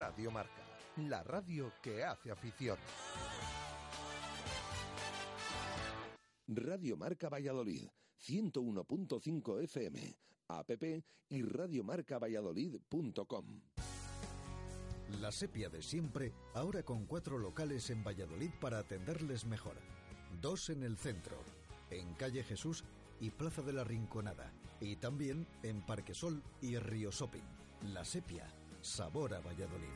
Radio Marca, la radio que hace afición. Radio Marca Valladolid, 101.5 FM, app y radiomarcavalladolid.com. La sepia de siempre, ahora con cuatro locales en Valladolid para atenderles mejor. Dos en el centro, en Calle Jesús y Plaza de la Rinconada. Y también en Parque Sol y Río Shopping. La sepia Sabor a Valladolid.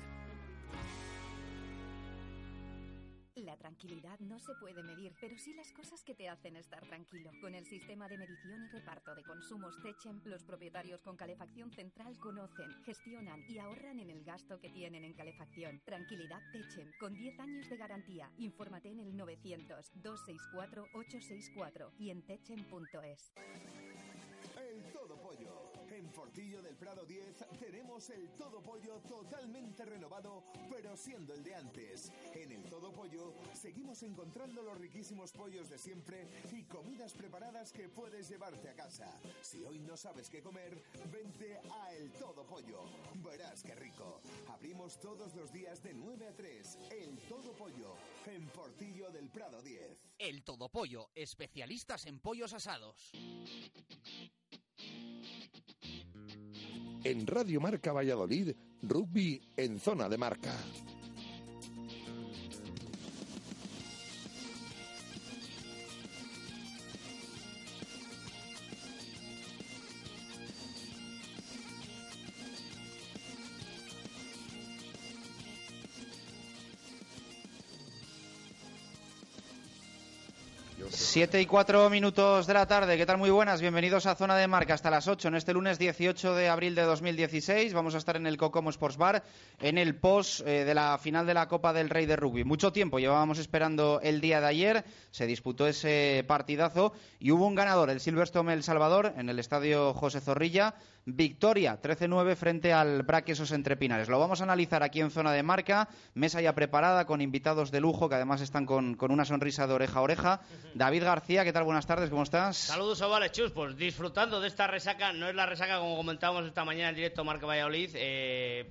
La tranquilidad no se puede medir, pero sí las cosas que te hacen estar tranquilo. Con el sistema de medición y reparto de consumos Techem, los propietarios con calefacción central conocen, gestionan y ahorran en el gasto que tienen en calefacción. Tranquilidad Techem, con 10 años de garantía. Infórmate en el 900-264-864 y en techem.es. Portillo del Prado 10 tenemos el Todo Pollo totalmente renovado, pero siendo el de antes. En el Todo Pollo seguimos encontrando los riquísimos pollos de siempre y comidas preparadas que puedes llevarte a casa. Si hoy no sabes qué comer, vente a El Todo Pollo. Verás qué rico. Abrimos todos los días de 9 a 3. El Todo Pollo en Portillo del Prado 10. El Todo Pollo, especialistas en pollos asados. En Radio Marca Valladolid, rugby en zona de marca. Siete y cuatro minutos de la tarde, ¿qué tal? Muy buenas, bienvenidos a Zona de Marca hasta las 8 en este lunes 18 de abril de 2016. Vamos a estar en el Cocomo Sports Bar en el post eh, de la final de la Copa del Rey de Rugby. Mucho tiempo llevábamos esperando el día de ayer, se disputó ese partidazo y hubo un ganador, el Silverstone El Salvador, en el estadio José Zorrilla. Victoria 13-9 frente al Braquesos Entre Pinares. Lo vamos a analizar aquí en Zona de Marca, mesa ya preparada con invitados de lujo que además están con, una sonrisa de oreja a oreja. David García, ¿qué tal? Buenas tardes, ¿cómo estás? Saludos, Ovales Chus. Pues disfrutando de esta resaca, no es la resaca como comentábamos esta mañana en directo Marca Valladolid, eh,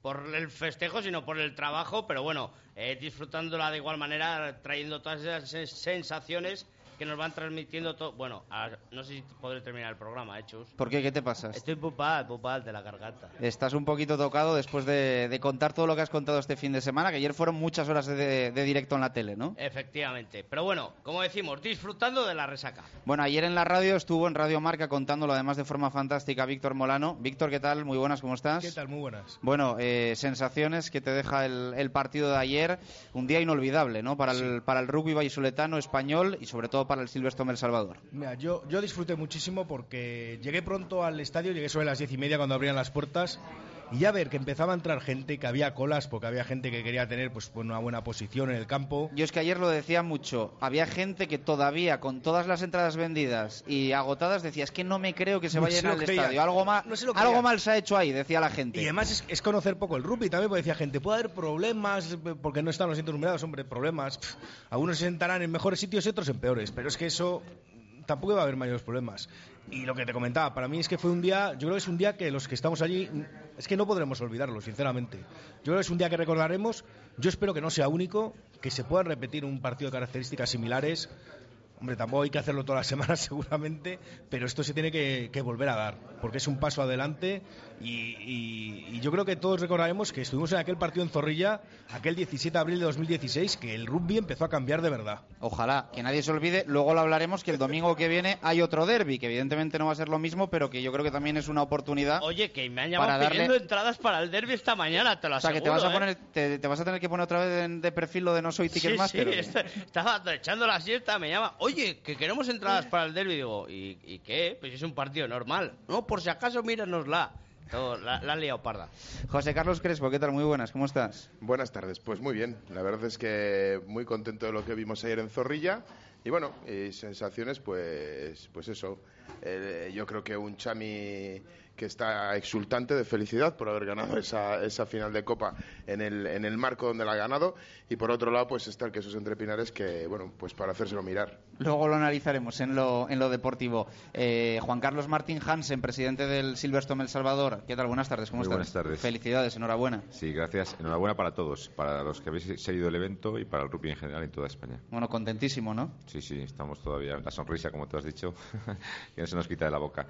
por el festejo, sino por el trabajo, pero bueno, eh, disfrutándola de igual manera, trayendo todas esas sensaciones que nos van transmitiendo todo. Bueno, no sé si podré terminar el programa, hechos. ¿Por qué? ¿Qué te pasa? Estoy pupal, pupal de la garganta. Estás un poquito tocado después de, contar todo lo que has contado este fin de semana, que ayer fueron muchas horas de, directo en la tele, ¿no? Efectivamente. Pero bueno, como decimos, disfrutando de la resaca. Bueno, ayer en la radio estuvo en Radio Marca contándolo además de forma fantástica Víctor Molano. Víctor, ¿qué tal? Muy buenas, ¿cómo estás? ¿Qué tal? Muy buenas. Bueno, eh, sensaciones que te deja el, partido de ayer. Un día inolvidable, ¿no? Para, el, para el rugby vallisoletano español y sobre todo para el Silverstone Salvador? Mira, yo, yo disfruté muchísimo porque llegué pronto al estadio, llegué sobre las diez y media cuando abrían las puertas y ya ver que empezaba a entrar gente, que había colas, porque había gente que quería tener pues una buena posición en el campo. Yo es que ayer lo decía mucho, había gente que todavía con todas las entradas vendidas y agotadas decía, es que no me creo que se vaya al estadio, algo, mal, algo mal se ha hecho ahí, decía la gente. Y además es, conocer poco el rugby también, porque decía gente, puede haber problemas porque no están los asientos numerados, hombre, problemas. algunos se sentarán en mejores sitios y otros en peores, pero es que eso tampoco va a haber mayores problemas. Y lo que te comentaba, para mí es que fue un día, yo creo que es un día que los que estamos allí, es que no podremos olvidarlo, sinceramente. Yo creo que es un día que recordaremos, yo espero que no sea único, que se pueda repetir un partido de características similares Hombre, tampoco hay que hacerlo todas las semanas seguramente, pero esto se tiene que, volver a dar, porque es un paso adelante y, yo creo que todos recordaremos que estuvimos en aquel partido en Zorrilla, aquel 17 de abril de 2016, que el rugby empezó a cambiar de verdad. Ojalá, que nadie se olvide, luego lo hablaremos, que el domingo que viene hay otro derby, que evidentemente no va a ser lo mismo, pero que yo creo que también es una oportunidad. Oye, que me han llamado pidiendo entradas para el derby esta mañana, te lo aseguro. O sea, que te vas a, poner, ¿eh? te, vas a tener que poner otra vez de, perfil lo de no soy Ticketmaster. Sí, sí, estaba echando la siesta, me llama, oye, que queremos entradas para el derby. Digo, ¿y, qué? Pues es un partido normal. No, por si acaso, míranosla. La han liado parda. José Carlos Crespo, ¿qué tal? Muy buenas, ¿cómo estás? Buenas tardes, pues muy bien. La verdad es que muy contento de lo que vimos ayer en Zorrilla. Y bueno, y sensaciones, pues, pues eso. Eh, yo creo que un Chami que está exultante de felicidad por haber ganado esa, esa final de Copa en el, en el marco donde la ha ganado. Y por otro lado, pues está el Quesos Entre Pinares, que, bueno, pues para hacérselo mirar. Luego lo analizaremos en lo, en lo deportivo. Eh, Juan Carlos Martín Hansen, presidente del Silverstone El Salvador. ¿Qué tal? Buenas tardes, ¿cómo Muy estás? buenas tardes. Felicidades, enhorabuena. Sí, gracias. Enhorabuena para todos, para los que habéis seguido el evento y para el rugby en general en toda España. Bueno, contentísimo, ¿no? Sí, sí, estamos todavía. La sonrisa, como tú has dicho, que no se nos quita de la boca.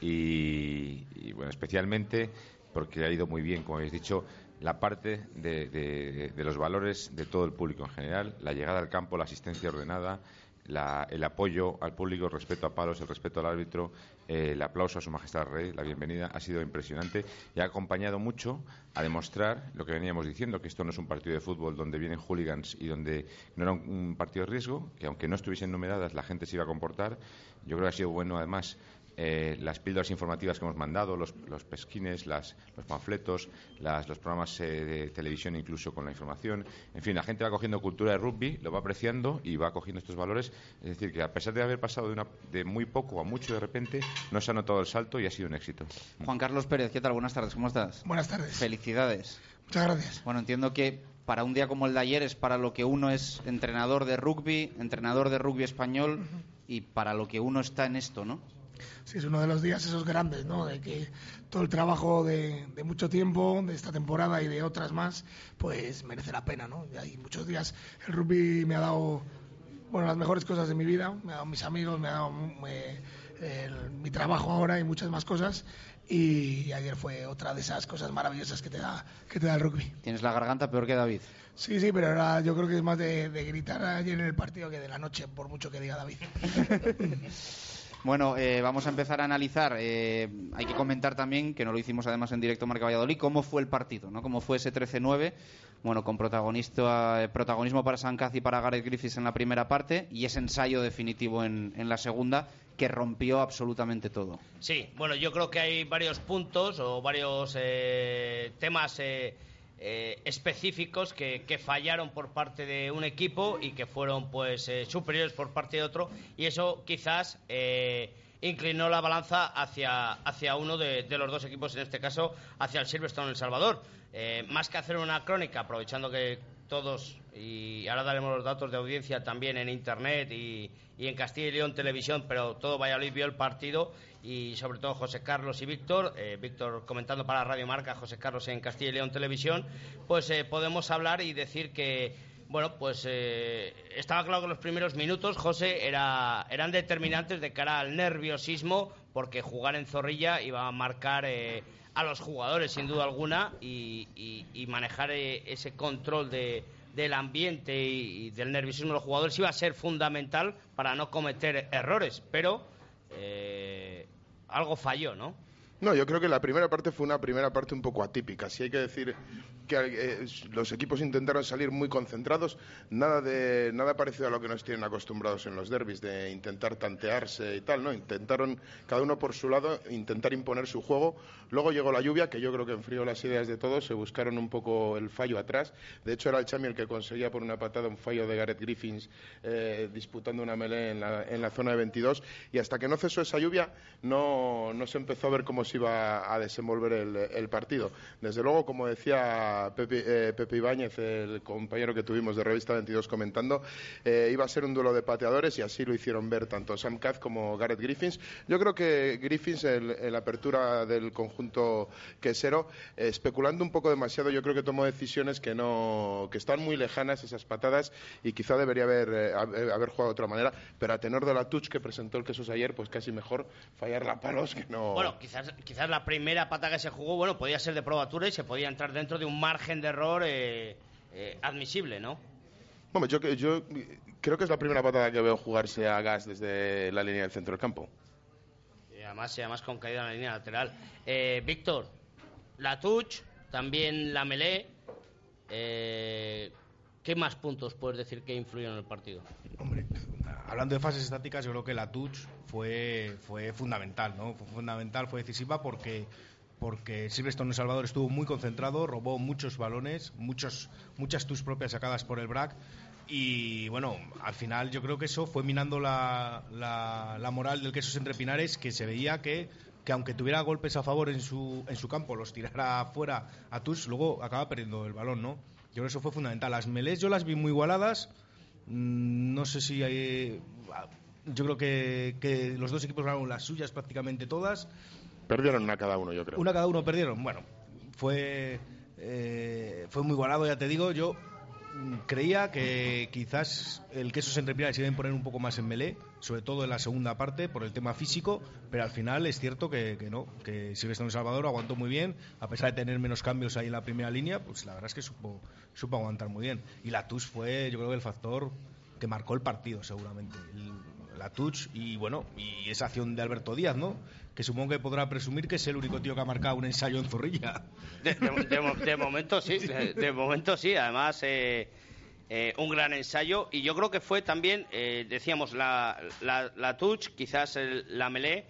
Y, bueno, especialmente porque ha ido muy bien, como habéis dicho, la parte de, de- los valores de todo el público en general, la llegada al campo, la asistencia ordenada, la- el apoyo al público, el respeto a palos, el respeto al árbitro, eh, el aplauso a su majestad rey, la bienvenida, ha sido impresionante y ha acompañado mucho a demostrar lo que veníamos diciendo, que esto no es un partido de fútbol donde vienen hooligans y donde no era un, un partido de riesgo, que aunque no estuviesen numeradas la gente se iba a comportar. Yo creo que ha sido bueno además eh, las píldoras informativas que hemos mandado, los, los pesquines, las- los panfletos, las- los programas eh, de televisión incluso con la información. En fin, la gente va cogiendo cultura de rugby, lo va apreciando y va cogiendo estos valores. Es decir, que a pesar de haber pasado de, una- de muy poco a mucho de repente, no se ha notado el salto y ha sido un éxito. Juan Carlos Pérez, ¿qué tal? Buenas tardes, ¿cómo estás? Buenas tardes. Felicidades. Muchas gracias. Bueno, entiendo que para un día como el de ayer es para lo que uno es entrenador de rugby, entrenador de rugby español y para lo que uno está en esto, ¿no? Sí, es uno de los días esos grandes, ¿no? De que todo el trabajo de, de mucho tiempo, de esta temporada y de otras más, pues merece la pena, ¿no? Y hay muchos días. El rugby me ha dado, bueno, las mejores cosas de mi vida, me ha dado mis amigos, me ha dado eh, el- mi trabajo ahora y muchas más cosas. Y ayer fue otra de esas cosas maravillosas que te da, que te da el rugby. Tienes la garganta peor que David. Sí, sí, pero ahora yo creo que es más de, de gritar ayer en el partido que de la noche, por mucho que diga David. Bueno, eh, vamos a empezar a analizar. eh, hay que comentar también, que no lo hicimos además en directo Marca Valladolid, cómo fue el partido, ¿no? Cómo fue ese 13-9, bueno, con protagonista, eh, protagonismo para Sancaz y para Gareth Griffiths en la primera parte y ese ensayo definitivo en, la segunda que rompió absolutamente todo. Sí, bueno, yo creo que hay varios puntos o varios eh, temas eh, eh, específicos que, fallaron por parte de un equipo y que fueron pues eh, superiores por parte de otro y eso quizás eh, inclinó la balanza hacia, hacia uno de, los dos equipos, en este caso hacia el Silverstone El Salvador. Más que hacer una crónica, aprovechando que todos, y ahora daremos los datos de audiencia también en Internet y, y en Castilla y León Televisión, pero todo Valladolid vio el partido y sobre todo José Carlos y Víctor, eh, Víctor comentando para Radio Marca, José Carlos en Castilla y León Televisión, pues eh, podemos hablar y decir que, bueno, pues eh, estaba claro que los primeros minutos, José, era, eran determinantes de cara al nerviosismo, porque jugar en Zorrilla iba a marcar eh, a los jugadores, sin duda alguna, y, y- y manejar eh, ese control de, del ambiente y, y del nerviosismo de los jugadores iba a ser fundamental para no cometer errores, pero eh, algo falló, ¿no? No, yo creo que la primera parte fue una primera parte un poco atípica. Si hay que decir que eh, los equipos intentaron salir muy concentrados, nada de nada parecido a lo que nos tienen acostumbrados en los derbis de intentar tantearse y tal, ¿no? Intentaron cada uno por su lado intentar imponer su juego. Luego llegó la lluvia, que yo creo que enfrió las ideas de todos, se buscaron un poco el fallo atrás. De hecho era el Chami el que conseguía por una patada un fallo de Gareth Griffins eh, disputando una melee en la, zona de 22 y hasta que no cesó esa lluvia no, no se empezó a ver cómo iba a desenvolver el, partido. Desde luego, como decía Pepe, eh, Pepe Ibáñez, el compañero que tuvimos de Revista 22 comentando, eh, iba a ser un duelo de pateadores y así lo hicieron ver tanto Sam Kaz como Gareth Griffins. Yo creo que Griffins, en, la apertura del conjunto quesero, eh, especulando un poco demasiado, yo creo que tomó decisiones que no que están muy lejanas esas patadas y quizá debería haber, eh, haber haber jugado de otra manera, pero a tenor de la touch que presentó el Quesos ayer, pues casi mejor fallarla a palos que no... Bueno, quizás, quizás la primera pata que se jugó, bueno, podía ser de probatura y se podía entrar dentro de un margen de error eh, eh, admisible, ¿no? Bueno, yo, yo creo que es la primera patada que veo jugarse a gas desde la línea del centro del campo. Y además, y además con caída en la línea lateral. Eh, Víctor, la touch, también la melee. Eh, ¿Qué más puntos puedes decir que influyeron en el partido? Hablando de fases estáticas, yo creo que la touch fue, fue fundamental, ¿no? Fue fundamental, fue decisiva porque porque Silverstone El Salvador estuvo muy concentrado, robó muchos balones, muchos, muchas tus propias sacadas por el BRAC y bueno, al final yo creo que eso fue minando la, la, moral del queso entre Pinares, que se veía que, que aunque tuviera golpes a favor en su, en su campo, los tirara fuera a Tus, luego acaba perdiendo el balón, ¿no? Yo creo que eso fue fundamental. Las melés yo las vi muy igualadas. Mm, no sé si hay, yo creo que, que los dos equipos ganaron las suyas prácticamente todas. Perdieron una cada uno, yo creo. Una cada uno perdieron. Bueno, fue, eh, fue muy igualado, ya te digo. Yo creía que quizás el queso se entrepina se deben poner un poco más en melé, sobre todo en la segunda parte, por el tema físico, pero al final es cierto que, no, que Silvestre Salvador aguantó muy bien, a pesar de tener menos cambios ahí en la primera línea, pues la verdad es que supo, supo aguantar muy bien. Y la TUS fue, yo creo que el factor que marcó el partido, seguramente. la TUS y bueno, y esa acción de Alberto Díaz, ¿no? que supongo que podrá presumir que es el único tío que ha marcado un ensayo en Zorrilla. De, momento sí, de, momento sí. Además, eh, eh, un gran ensayo. Y yo creo que fue también, eh, decíamos, la, la, touch, quizás la melé.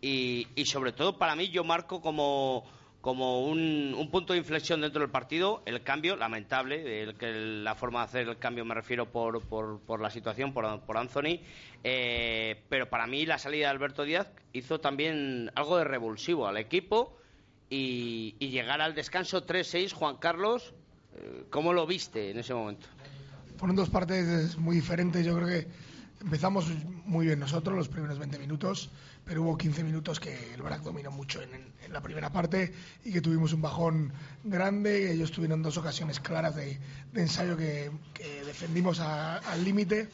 Y, y sobre todo para mí yo marco como como un, punto de inflexión dentro del partido, el cambio, lamentable, el, que la forma de hacer el cambio me refiero por, por, la situación, por, por Anthony, eh, pero para mí la salida de Alberto Díaz hizo también algo de revulsivo al equipo y, llegar al descanso 3-6, Juan Carlos, eh, ¿cómo lo viste en ese momento? Fueron dos partes muy diferentes, yo creo que empezamos muy bien nosotros los primeros 20 minutos, pero hubo 15 minutos que el Barak dominó mucho en, la primera parte y que tuvimos un bajón grande. Ellos tuvieron dos ocasiones claras de, ensayo que, defendimos al límite.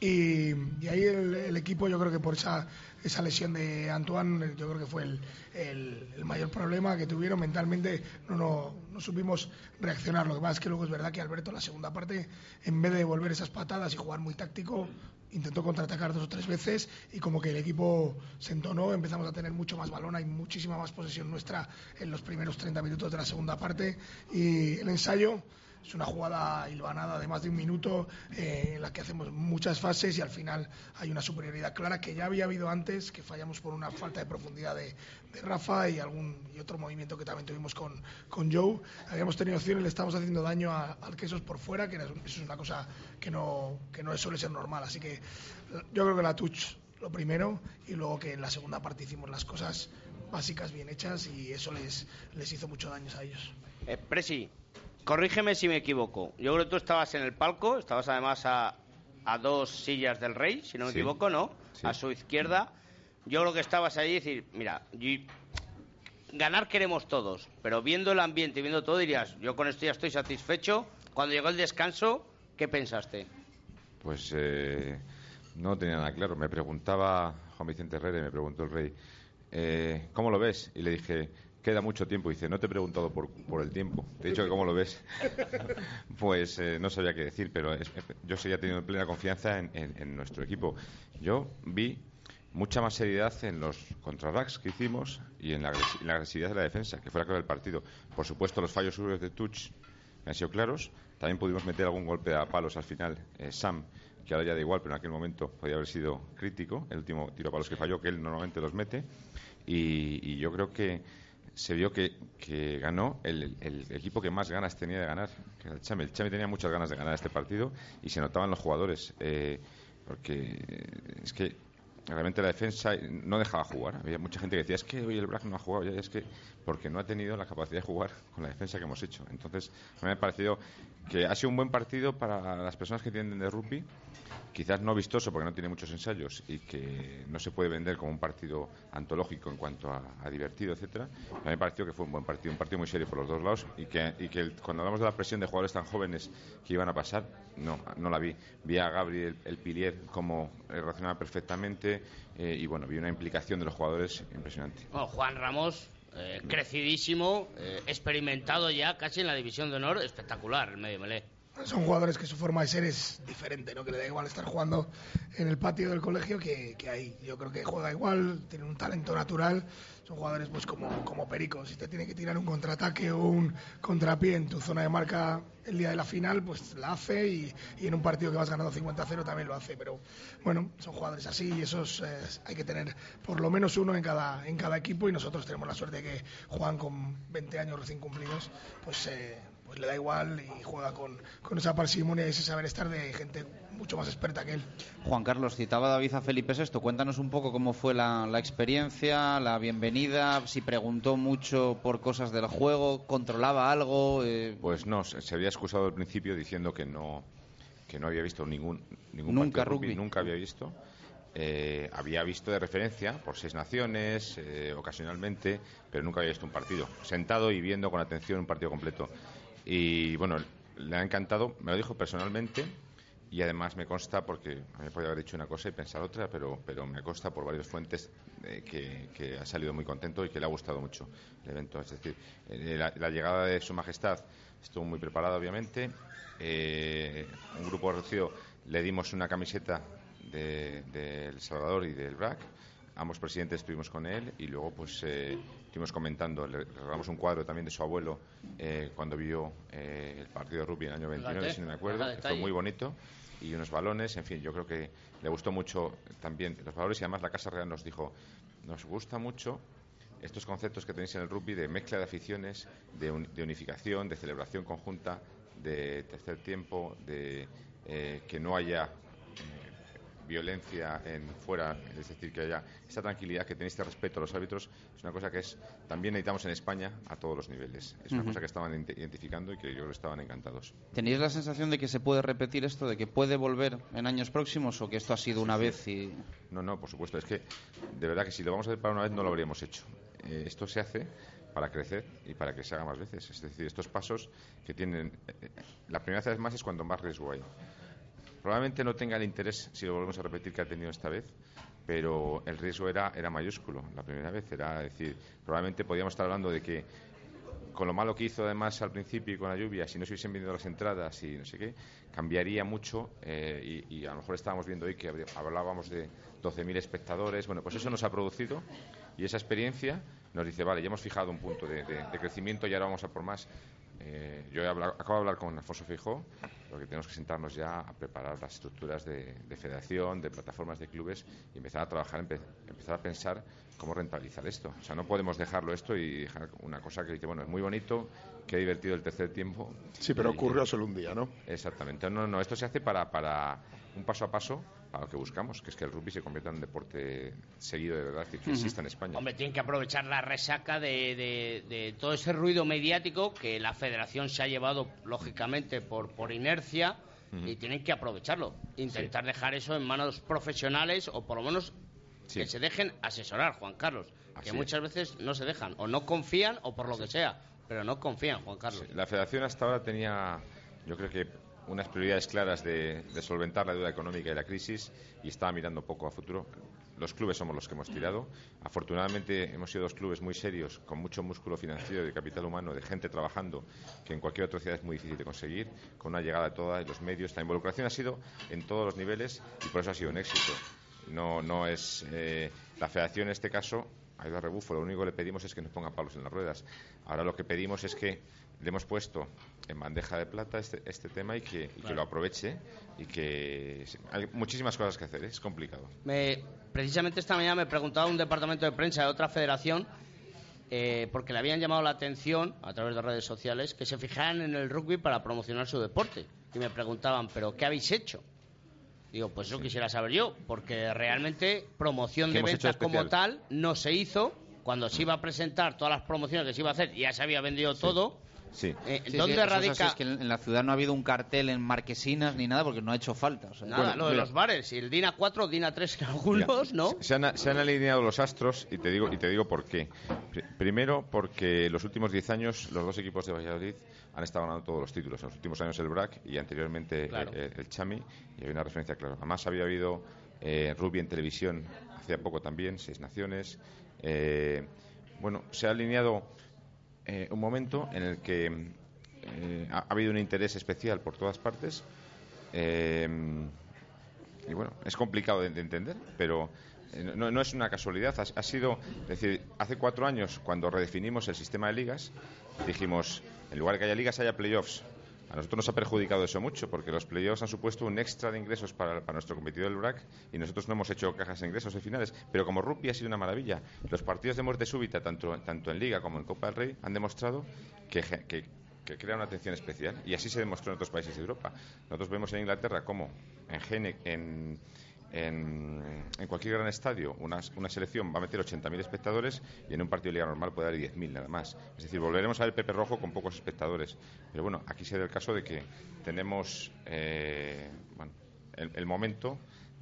Y, ahí el, equipo, yo creo que por esa, esa lesión de Antoine, yo creo que fue el, mayor problema que tuvieron mentalmente. No, no, no, supimos reaccionar. Lo que pasa es que luego es verdad que Alberto, la segunda parte, en vez de devolver esas patadas y jugar muy táctico, intentó contraatacar dos o tres veces y como que el equipo se entonó, empezamos a tener mucho más balón, hay muchísima más posesión nuestra en los primeros 30 minutos de la segunda parte y el ensayo es una jugada hilvanada de más de un minuto eh, en la que hacemos muchas fases y al final hay una superioridad clara que ya había habido antes, que fallamos por una falta de profundidad de, Rafa y algún y otro movimiento que también tuvimos con, con Joe. Habíamos tenido opciones, le estamos haciendo daño al quesos por fuera, que eso es una cosa que no, que no suele ser normal. Así que yo creo que la touch lo primero y luego que en la segunda parte hicimos las cosas básicas bien hechas y eso les, les hizo mucho daño a ellos. Eh, Presi, Corrígeme si me equivoco. Yo creo que tú estabas en el palco, estabas además a, a dos sillas del rey, si no me equivoco, ¿no? A su izquierda. Yo creo que estabas ahí y decir, mira, ganar queremos todos, pero viendo el ambiente y viendo todo dirías, yo con esto ya estoy satisfecho. Cuando llegó el descanso, ¿qué pensaste? Pues eh, no tenía nada claro. Me preguntaba Juan Vicente Herrera, me preguntó el rey, eh, ¿cómo lo ves? Y le dije, queda mucho tiempo. Dice, no te he preguntado por, por el tiempo. Te he dicho que cómo lo ves. pues eh, no sabía qué decir, pero yo seguía teniendo plena confianza en, nuestro equipo. Yo vi mucha más seriedad en los contrarracks que hicimos y en la, agresividad de la defensa, que fue la clave del partido. Por supuesto, los fallos seguros de touch me han sido claros. También pudimos meter algún golpe a palos al final. Eh, Sam, que ahora ya da igual, pero en aquel momento podía haber sido crítico. El último tiro a palos que falló, que él normalmente los mete. y yo creo que se vio que, que ganó el, equipo que más ganas tenía de ganar, que el Chame. El Chame tenía muchas ganas de ganar este partido y se notaban los jugadores, eh, porque es que realmente la defensa no dejaba jugar. Había mucha gente que decía, es que hoy el Brack no ha jugado, ya es que porque no ha tenido la capacidad de jugar con la defensa que hemos hecho. Entonces, me ha parecido que ha sido un buen partido para las personas que tienen de rugby quizás no vistoso porque no tiene muchos ensayos y que no se puede vender como un partido antológico en cuanto a, divertido, etcétera. Mí me pareció que fue un buen partido, un partido muy serio por los dos lados y que, cuando hablamos de la presión de jugadores tan jóvenes que iban a pasar, no, no la vi. Vi a Gabriel el Pilier como reaccionaba perfectamente eh, y bueno, vi una implicación de los jugadores impresionante. Juan Ramos eh, crecidísimo, eh, experimentado ya casi en la división de honor, espectacular el medio melé. Son jugadores que su forma de ser es diferente, ¿no? Que le da igual estar jugando en el patio del colegio que, que ahí. Yo creo que juega igual, tiene un talento natural. Son jugadores pues como, como pericos. Si te tiene que tirar un contraataque o un contrapié en tu zona de marca el día de la final, pues la hace y, y en un partido que vas ganando 50-0 también lo hace. Pero bueno, son jugadores así y esos eh, hay que tener por lo menos uno en cada, en cada equipo y nosotros tenemos la suerte de que juegan con 20 años recién cumplidos, pues... Eh, pues le da igual y juega con, con esa parsimonia y ese saber estar de gente mucho más experta que él. Juan Carlos, citaba David a Felipe VI. Cuéntanos un poco cómo fue la, la, experiencia, la bienvenida, si preguntó mucho por cosas del juego, controlaba algo. Eh... Pues no, se, había excusado al principio diciendo que no, que no había visto ningún, ningún nunca rugby, rugby, nunca había visto. Eh, había visto de referencia por seis naciones, eh, ocasionalmente, pero nunca había visto un partido. Sentado y viendo con atención un partido completo. Y bueno, le ha encantado, me lo dijo personalmente y además me consta, porque a mí me podía haber dicho una cosa y pensar otra, pero, pero me consta por varias fuentes eh, que, que, ha salido muy contento y que le ha gustado mucho el evento. Es decir, eh, la, llegada de Su Majestad estuvo muy preparada, obviamente. Eh, un grupo reducido le dimos una camiseta de, de Salvador y del BRAC ambos presidentes estuvimos con él y luego pues eh, estuvimos comentando, le regalamos un cuadro también de su abuelo eh, cuando vio eh, el partido de rugby en el año 29, Fíjate, si no me acuerdo, que fue muy bonito y unos balones, en fin, yo creo que le gustó mucho también los valores y además la Casa Real nos dijo, nos gusta mucho estos conceptos que tenéis en el rugby de mezcla de aficiones, de, un, de unificación, de celebración conjunta, de tercer tiempo, de eh, que no haya violencia en fuera, es decir, que haya esta tranquilidad, que tenéis este respeto a los árbitros, es una cosa que es también necesitamos en España a todos los niveles. Es una uh -huh. cosa que estaban identificando y que yo creo que estaban encantados. ¿Tenéis la sensación de que se puede repetir esto, de que puede volver en años próximos o que esto ha sido una vez y...? No, no, por supuesto. Es que de verdad que si lo vamos a hacer para una vez no lo habríamos hecho. Eh, esto se hace para crecer y para que se haga más veces. Es decir, estos pasos que tienen... Eh, la primera vez más es cuando más riesgo hay probablemente no tenga el interés, si lo volvemos a repetir, que ha tenido esta vez, pero el riesgo era, era mayúsculo la primera vez. Era decir, probablemente podíamos estar hablando de que con lo malo que hizo además al principio y con la lluvia, si no se hubiesen vendido las entradas y no sé qué, cambiaría mucho eh, y, a lo mejor estábamos viendo hoy que hablábamos de 12.000 espectadores. Bueno, pues eso nos ha producido y esa experiencia nos dice, vale, ya hemos fijado un punto de, de, de crecimiento y ahora vamos a por más. Eh, yo he hablado, acabo de hablar con Alfonso Fijó, porque tenemos que sentarnos ya a preparar las estructuras de, de, federación, de plataformas de clubes y empezar a trabajar, empe, empezar a pensar cómo rentabilizar esto. O sea, no podemos dejarlo esto y dejar una cosa que dice, bueno, es muy bonito, qué divertido el tercer tiempo. Sí, pero ocurrió solo un día, ¿no? Exactamente. No, no, esto se hace para, para un paso a paso a lo que buscamos, que es que el rugby se convierta en un deporte seguido de verdad que, que exista en España. Hombre, tienen que aprovechar la resaca de, de, de, todo ese ruido mediático que la federación se ha llevado, lógicamente, por, por inercia. Uh -huh. Y tienen que aprovecharlo, intentar sí. dejar eso en manos profesionales o por lo menos sí. que se dejen asesorar, Juan Carlos, Así que muchas es. veces no se dejan, o no confían o por lo sí. que sea, pero no confían, Juan Carlos. La federación hasta ahora tenía, yo creo que unas prioridades claras de, solventar la deuda económica y la crisis y estaba mirando poco a futuro. Los clubes somos los que hemos tirado. Afortunadamente hemos sido dos clubes muy serios, con mucho músculo financiero, de capital humano, de gente trabajando, que en cualquier otra ciudad es muy difícil de conseguir, con una llegada de todos los medios. La involucración ha sido en todos los niveles y por eso ha sido un éxito. No, no es eh, la federación en este caso ha ido a rebufo. Lo único que le pedimos es que nos ponga palos en las ruedas. Ahora lo que pedimos es que le hemos puesto en bandeja de plata este, este tema y, que, y claro. que, lo aproveche y que hay muchísimas cosas que hacer, es complicado. Me, precisamente esta mañana me preguntaba un departamento de prensa de otra federación eh, porque le habían llamado la atención a través de redes sociales que se fijaran en el rugby para promocionar su deporte y me preguntaban, ¿pero qué habéis hecho? Digo, pues eso sí. quisiera saber yo, porque realmente promoción de ventas como tal no se hizo. Cuando se iba a presentar todas las promociones que se iba a hacer, ya se había vendido sí. todo Sí. Eh, sí, ¿Dónde sí, radica? Es, es que en la ciudad no ha habido un cartel en marquesinas ni nada porque no ha hecho falta. O sea, nada, bueno, lo de los bares, y el DINA 4, DINA 3 en algunos, ¿no? Se han, se han, alineado los astros y te digo y te digo por qué. Primero porque los últimos 10 años los dos equipos de Valladolid han estado ganando todos los títulos. En los últimos años el BRAC y anteriormente claro. el, el, Chami y hay una referencia clara. Además había habido eh, rugby en televisión hace poco también, seis naciones. Eh, bueno, se ha alineado eh, un momento en el que eh, ha, ha habido un interés especial por todas partes. Eh, y bueno, es complicado de, de entender, pero eh, no, no es una casualidad. Ha, ha sido, es decir, hace cuatro años, cuando redefinimos el sistema de ligas, dijimos, en lugar de que haya ligas, haya playoffs. A nosotros nos ha perjudicado eso mucho, porque los playoffs han supuesto un extra de ingresos para, nuestro competidor el BRAC y nosotros no hemos hecho cajas de ingresos en finales. Pero como rugby ha sido una maravilla. Los partidos de muerte súbita, tanto, en Liga como en Copa del Rey, han demostrado que, que, que crea una atención especial. Y así se demostró en otros países de Europa. Nosotros vemos en Inglaterra cómo en, Gene- en, en, cualquier gran estadio una, una selección va a meter 80.000 espectadores y en un partido de liga normal puede haber 10.000 nada más. Es decir, volveremos a ver Pepe Rojo con pocos espectadores. Pero bueno, aquí se da el caso de que tenemos eh, bueno, el, momento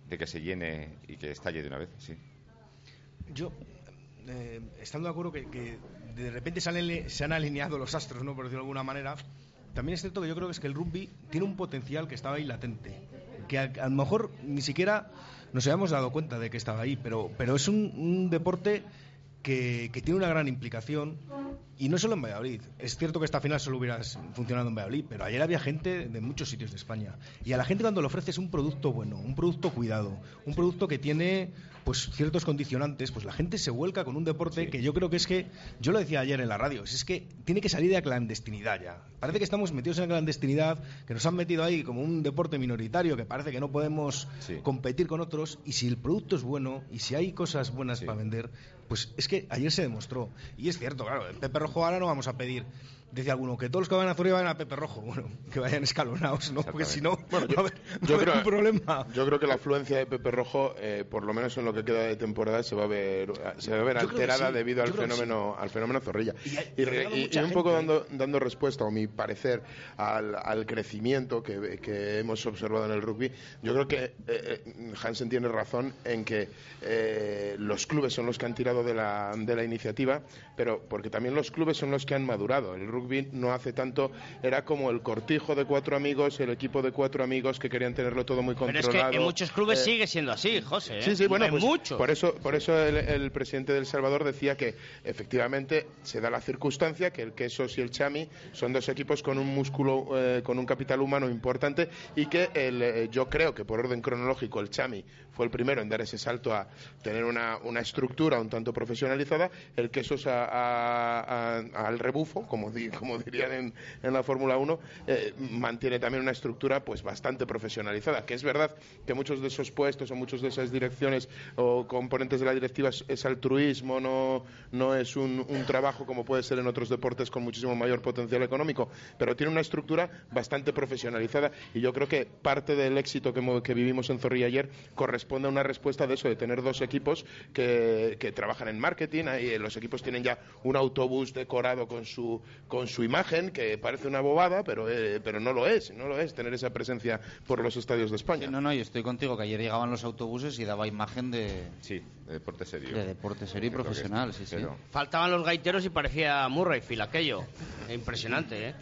de que se llene y que estalle de una vez. Sí. Yo, eh, estando de acuerdo que, que de repente se han, ale- se han alineado los astros, ¿no? por decirlo de alguna manera, también es cierto que yo creo que es que el rugby tiene un potencial que estaba ahí latente, que a, a lo mejor ni siquiera nos habíamos dado cuenta de que estaba ahí, pero, pero es un, un deporte que, que tiene una gran implicación y no solo en Valladolid. Es cierto que esta final solo hubiera funcionado en Valladolid, pero ayer había gente de muchos sitios de España. Y a la gente cuando le ofreces un producto bueno, un producto cuidado, un producto que tiene pues ciertos condicionantes, pues la gente se vuelca con un deporte que yo creo que es que, yo lo decía ayer en la radio, es que tiene que salir de la clandestinidad ya. Parece que estamos metidos en la clandestinidad, que nos han metido ahí como un deporte minoritario, que parece que no podemos competir con otros, y si el producto es bueno, y si hay cosas buenas para vender, pues es que ayer se demostró. Y es cierto, claro, Pepe Rojo ahora no vamos a pedir, decía alguno, que todos los que vayan a Zorrilla vayan a Pepe Rojo. Bueno, que vayan escalonados, ¿no? Porque si no, va a haber, va a Yo haber creo, un problema. yo creo que la afluencia de Pepe Rojo, eh, por lo menos en lo que queda de temporada, se va a ver, se va a ver Yo alterada sí, debido al yo fenómeno, al fenómeno Zorrilla. Y re- un poco ¿eh? dando, dando respuesta, o mi parecer, al, al crecimiento que, que hemos observado en el rugby, yo creo que eh, eh, Hansen tiene razón en que eh, los clubes son los que han tirado de la, de la iniciativa, pero porque también los clubes son los que han madurado. El rugby no hace tanto, era como el cortijo de cuatro amigos, el equipo de cuatro amigos que querían tenerlo todo muy Pero es controlado. que en muchos clubes Eh, sigue siendo así, José. ¿eh? Sí, sí, bueno, en pues muchos. por eso, por eso el, el presidente del Salvador decía que efectivamente se da la circunstancia que el Quesos y el Chami son dos equipos con un músculo, eh, con un capital humano importante y que el, eh, yo creo que por orden cronológico el Chami fue el primero en dar ese salto a tener una, una estructura un tanto profesionalizada, el Quesos a- a- a- al rebufo, como, como dirían en, en la Fórmula 1, eh, mantiene también una estructura pues bastante profesionalizada, que es verdad que muchos de esos puestos o muchos de esas direcciones o componentes de la directiva es, es altruismo, no, no es un, un trabajo como puede ser en otros deportes con muchísimo mayor potencial económico, pero tiene una estructura bastante profesionalizada y yo creo que parte del éxito que, que vivimos en Zorrilla ayer corresponde a una respuesta de eso, de tener dos equipos que, que trabajan en marketing, ahí los equipos tienen ya un autobús decorado con su, con su imagen, que parece una bobada, pero, eh, pero no lo es, no lo es tener esa presencia por los estadios de España. No, no, yo estoy contigo, que ayer llegaban los autobuses y daba imagen de... Sí, de deporte serio. De deporte serio y creo profesional, sí, sí, sí. pero- Faltaban los gaiteros y parecía Murrayfield aquello. Impresionante, ¿eh?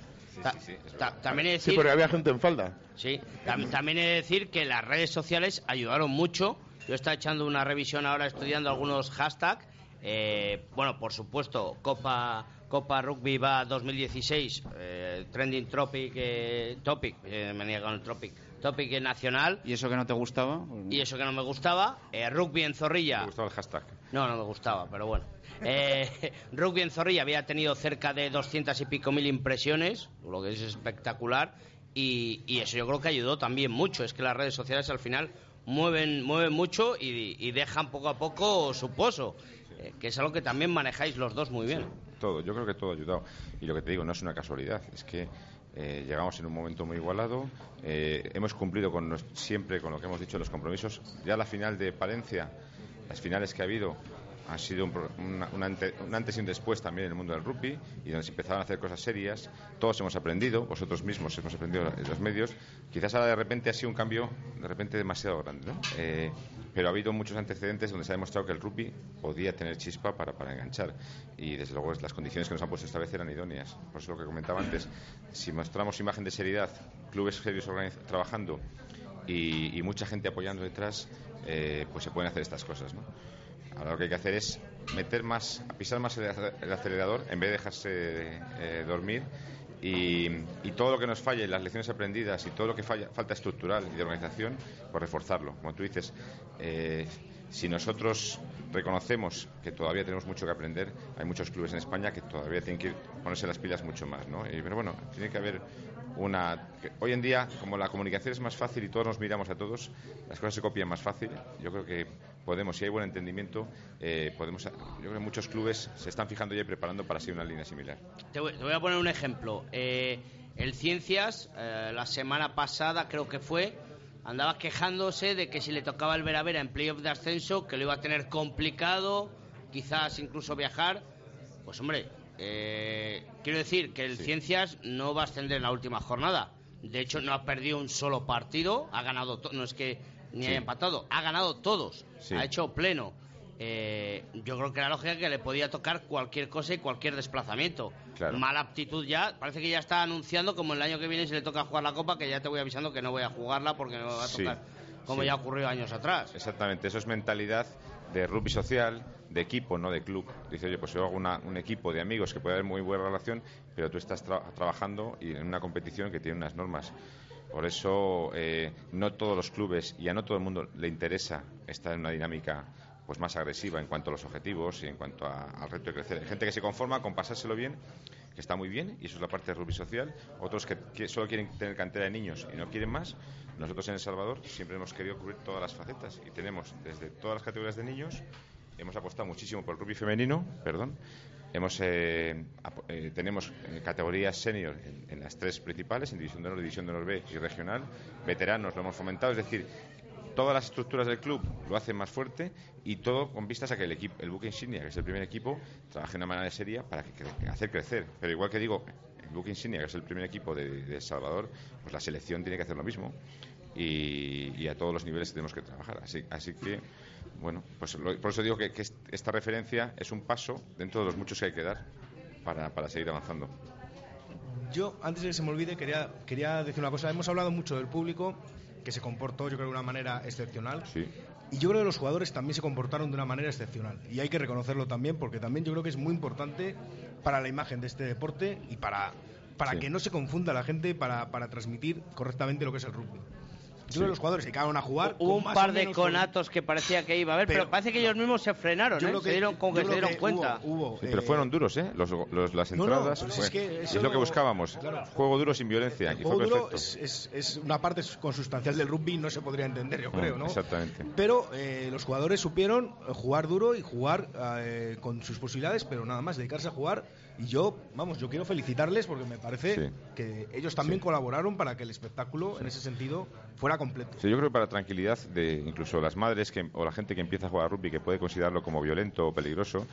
Ta- ta- también he de Sí, decir, porque había gente en falda. sí, tam- también he de decir que las redes sociales ayudaron mucho. Yo estaba echando una revisión ahora estudiando algunos hashtags. Eh, bueno, por supuesto, Copa Copa Rugby va 2016, eh, Trending Topic, eh, topic eh, me niego con el Topic, Topic nacional. ¿Y eso que no te gustaba? Y eso que no me gustaba. Eh, rugby en Zorrilla. Me gustaba el hashtag. No, no me gustaba, pero bueno. Eh, rugby en Zorrilla había tenido cerca de 200 y pico mil impresiones, lo que es espectacular. Y, y eso yo creo que ayudó también mucho. Es que las redes sociales al final mueven, mueven mucho y, y dejan poco a poco su pozo, eh, que es algo que también manejáis los dos muy bien. Todo, yo creo que todo ha ayudado. Y lo que te digo, no es una casualidad, es que eh, llegamos en un momento muy igualado, eh, hemos cumplido con nos- siempre con lo que hemos dicho los compromisos. Ya la final de Palencia, las finales que ha habido, han sido un ante- un antes y un después también en el mundo del rugby y donde se empezaron a hacer cosas serias. Todos hemos aprendido, vosotros mismos hemos aprendido en los medios. Quizás ahora de repente ha sido un cambio de repente demasiado grande, ¿no? Eh, pero ha habido muchos antecedentes donde se ha demostrado que el rugby podía tener chispa para, para enganchar y desde luego las condiciones que nos han puesto esta vez eran idóneas. Por eso lo que comentaba antes, si mostramos imagen de seriedad, clubes serios trabajando y, mucha gente apoyando detrás, eh, pues se pueden hacer estas cosas, ¿no? Ahora lo que hay que hacer es meter más, pisar más el acelerador en vez de dejarse eh, dormir Y, y todo lo que nos falla, y las lecciones aprendidas y todo lo que falla, falta estructural y de organización, pues reforzarlo. Como tú dices, eh, si nosotros reconocemos que todavía tenemos mucho que aprender, hay muchos clubes en España que todavía tienen que ponerse las pilas mucho más, ¿no? Y- pero bueno, tiene que haber hoy en día, como la comunicación es más fácil y todos nos miramos a todos, las cosas se copian más fácil. Yo creo que podemos, si hay buen entendimiento, eh, podemos... Yo creo que muchos clubes se están fijando ya y preparando para seguir una línea similar. Te voy, a poner un ejemplo. Eh, el Ciencias, eh, la semana pasada creo que fue, andaba quejándose de que si le tocaba el Vera Vera en playoff de ascenso, que lo iba a tener complicado, quizás incluso viajar. Pues hombre, eh, quiero decir que el Ciencias no va a ascender en la última jornada. De hecho, no ha perdido un solo partido, ha ganado, no es que ni Sí. haya empatado, ha ganado todos, Sí. ha hecho pleno. Eh, yo creo que la lógica es que le podía tocar cualquier cosa y cualquier desplazamiento. Claro. Mala aptitud ya, parece que ya está anunciando como el año que viene si le toca jugar la Copa, que ya te voy avisando que no voy a jugarla porque me va a tocar, como ya ocurrió años atrás. Exactamente, eso es mentalidad de rugby social, de equipo, no de club. Dice, oye, pues yo hago una- un equipo de amigos que puede haber muy buena relación, pero tú estás tra- trabajando y en una competición que tiene unas normas. Por eso eh, no todos los clubes y a no todo el mundo le interesa estar en una dinámica pues más agresiva en cuanto a los objetivos y en cuanto a- al reto de crecer. Hay gente que se conforma con pasárselo bien, que está muy bien, y eso es la parte de rugby social. Otros que, solo quieren tener cantera de niños y no quieren más. Nosotros en El Salvador siempre hemos querido cubrir todas las facetas y tenemos desde todas las categorías de niños, hemos apostado muchísimo por el rugby femenino, perdón. Hemos, eh, eh, tenemos eh, categorías senior en, en las tres principales, en División de Honor, División de Honor B y Regional. Veteranos lo hemos fomentado, es decir, todas las estructuras del club lo hacen más fuerte y todo con vistas a que el equipo, el buque insignia, que es el primer equipo, trabaje de una manera seria para que, cre- hacer crecer. Pero igual que digo, el buque insignia, que es el primer equipo de, El Salvador, pues la selección tiene que hacer lo mismo y, y a todos los niveles tenemos que trabajar. Así, así que, bueno, pues lo- por eso digo que, que est- esta referencia es un paso dentro de los muchos que hay que dar para, para seguir avanzando. Yo, antes de que se me olvide, quería, quería decir una cosa. Hemos hablado mucho del público, que se comportó, yo creo, de una manera excepcional. Sí. Y yo creo que los jugadores también se comportaron de una manera excepcional. Y hay que reconocerlo también, porque también yo creo que es muy importante para la imagen de este deporte y para, para Sí. que no se confunda la gente para, para transmitir correctamente lo que es el rugby. Yo Sí. creo que los jugadores se quedaron a jugar. Hubo con un par de conatos que parecía que iba a haber, pero, Pero- parece que ellos mismos se frenaron, ¿eh? creo se que- dieron, como que se dieron que cuenta. hubo- hubo, Sí, pero eh, fueron duros, ¿eh? Los, los- las No, no, entradas. fue- es que lo que buscábamos. Claro. Juego duro sin violencia. El juego fue duro perfecto. es, es- es una parte consustancial del rugby, no se podría entender, yo Mm, creo, ¿no? Exactamente. Pero eh, los jugadores supieron jugar duro y jugar eh, con sus posibilidades, pero nada más, dedicarse a jugar. Y yo, vamos, yo quiero felicitarles porque me parece Sí. que ellos también colaboraron para que el espectáculo, en ese sentido, fuera completo. Sí, yo creo que para tranquilidad de incluso las madres que, o la gente que empieza a jugar rugby que puede considerarlo como violento o peligroso,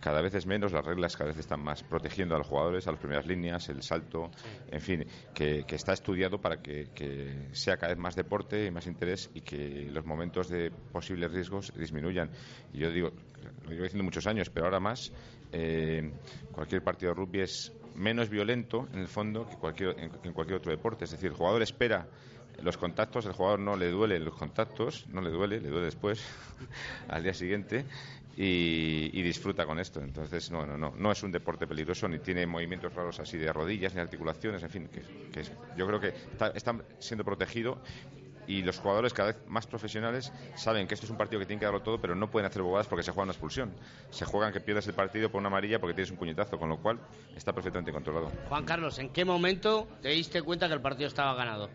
cada vez es menos, las reglas cada vez están más protegiendo a los jugadores, a las primeras líneas, el salto, en fin, que, que está estudiado para que, que sea cada vez más deporte y más interés y que los momentos de posibles riesgos disminuyan. Y yo digo, lo llevo diciendo muchos años, pero ahora más, eh, cualquier partido de rugby es menos violento en el fondo que cualquier, en, en cualquier otro deporte. Es decir, el jugador espera los contactos, el jugador no le duele los contactos, no le duele, le duele después, al día siguiente, y, y disfruta con esto. Entonces, no, no, no, no es un deporte peligroso, ni tiene movimientos raros así de rodillas, ni articulaciones, en fin, que, que es- yo creo que está, está siendo protegido y los jugadores cada vez más profesionales saben que esto es un partido que tienen que darlo todo, pero no pueden hacer bobadas porque se juega una expulsión. Se juegan que pierdes el partido por una amarilla porque tienes un puñetazo, con lo cual está perfectamente controlado. Juan Carlos, ¿en qué momento te diste cuenta que el partido estaba ganado?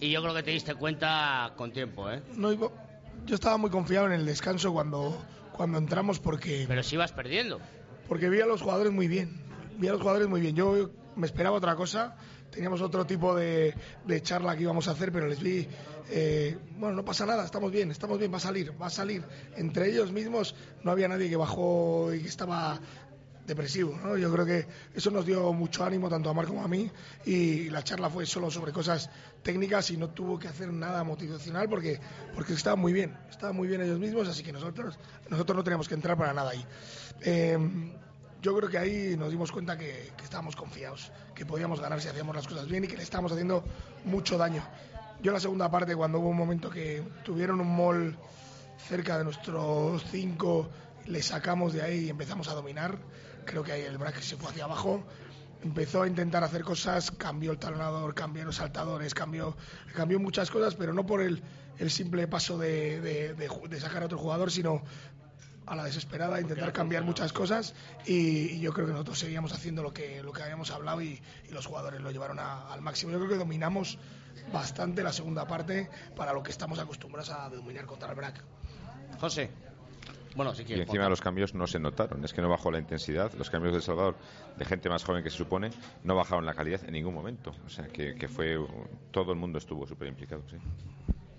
Y yo creo que te diste cuenta con tiempo, ¿eh? No, yo estaba muy confiado en el descanso cuando, cuando entramos porque, Pero si ibas perdiendo. porque vi a los jugadores muy bien. Vi a los jugadores muy bien. Yo me esperaba otra cosa. Teníamos otro tipo de, charla que íbamos a hacer, pero les vi. eh, bueno, no pasa nada, estamos bien, estamos bien, va a salir, va a salir. Entre ellos mismos no había nadie que bajó y que estaba depresivo. ¿no? Yo creo que eso nos dio mucho ánimo tanto a Marco como a mí y la charla fue solo sobre cosas técnicas y no tuvo que hacer nada motivacional porque porque estaban muy bien, estaban muy bien ellos mismos, así que nosotros nosotros no teníamos que entrar para nada ahí. Eh, yo creo que ahí nos dimos cuenta que, estábamos confiados, que podíamos ganar si hacíamos las cosas bien y que le estábamos haciendo mucho daño. Yo en la segunda parte, cuando hubo un momento que tuvieron un mall cerca de nuestros cinco, le sacamos de ahí y empezamos a dominar. Creo que ahí el bracket se fue hacia abajo. empezó a intentar hacer cosas, cambió el talonador, cambió los saltadores, cambió, cambió muchas cosas, pero no por el, simple paso de, de, de, sacar a otro jugador, sino a la desesperada, intentar cambiar muchas cosas y, yo creo que nosotros seguíamos haciendo lo que, lo que habíamos hablado y, los jugadores lo llevaron al máximo. Yo creo que dominamos bastante la segunda parte para lo que estamos acostumbrados a dominar contra el BRAC. José. Bueno, y encima los cambios no se notaron, es que no bajó la intensidad. Los cambios de Salvador, de gente más joven que se supone, no bajaron la calidad en ningún momento. O sea, que, que fue. Todo el mundo estuvo súper implicado, sí.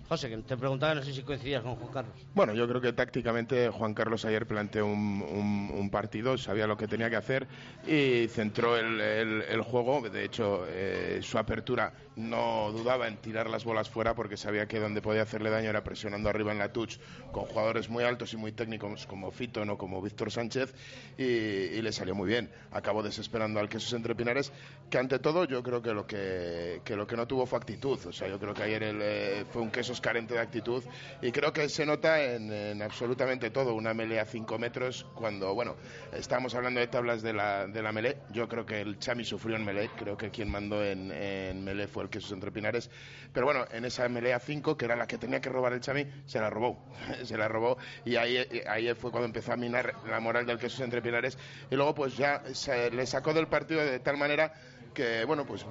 José, que te preguntaba, no sé si coincidías con Juan Carlos. Bueno, yo creo que tácticamente Juan Carlos ayer planteó un, partido, sabía lo que tenía que hacer y centró el, juego. De hecho, eh, su apertura no dudaba en tirar las bolas fuera porque sabía que donde podía hacerle daño era presionando arriba en la touch con jugadores muy altos y muy técnicos como Fito o como Víctor Sánchez y, le salió muy bien. Acabó desesperando al Quesos Entre Pinares, que ante todo yo creo que lo que, lo que no tuvo fue actitud. O sea, yo creo que ayer eh, fue un Quesos carente de actitud y creo que se nota en, absolutamente todo. Una melea a 5 metros cuando, bueno, estamos hablando de tablas de la, de la melee. Yo creo que el Chami sufrió en melee. Creo que quien mandó en, en melee fue el Quesos Entre Pinares. Pero bueno, en esa melea 5, que era la que tenía que robar el Chami, se la robó. se la robó y ahí, ahí fue cuando empezó a minar la moral del Quesos Entre Pinares. Y luego pues ya se le sacó del partido de tal manera que, bueno, pues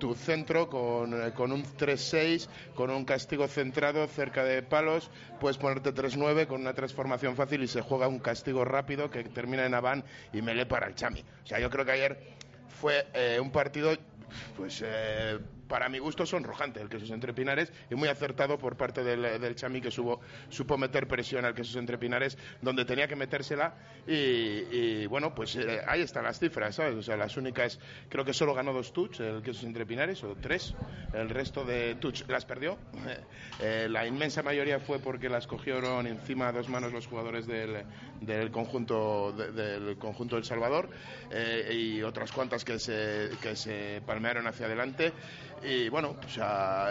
tu centro con, eh, con un 3-6, con un castigo centrado cerca de palos, puedes ponerte 3-9 con una transformación fácil y se juega un castigo rápido que termina en Aván y Mele para el Chami. O sea, yo creo que ayer fue eh, un partido pues eh, para mi gusto sonrojante el queso entre pinares y muy acertado por parte del, Chami que supo meter presión al queso entre pinares donde tenía que metérsela y, bueno pues eh, ahí están las cifras ¿sabes? o sea las únicas creo que solo ganó dos touch el queso entre pinares o tres el resto de touch las perdió eh, la inmensa mayoría fue porque las cogieron encima a dos manos los jugadores del, conjunto del conjunto del Salvador y otras cuantas que se, que se hacia adelante y bueno,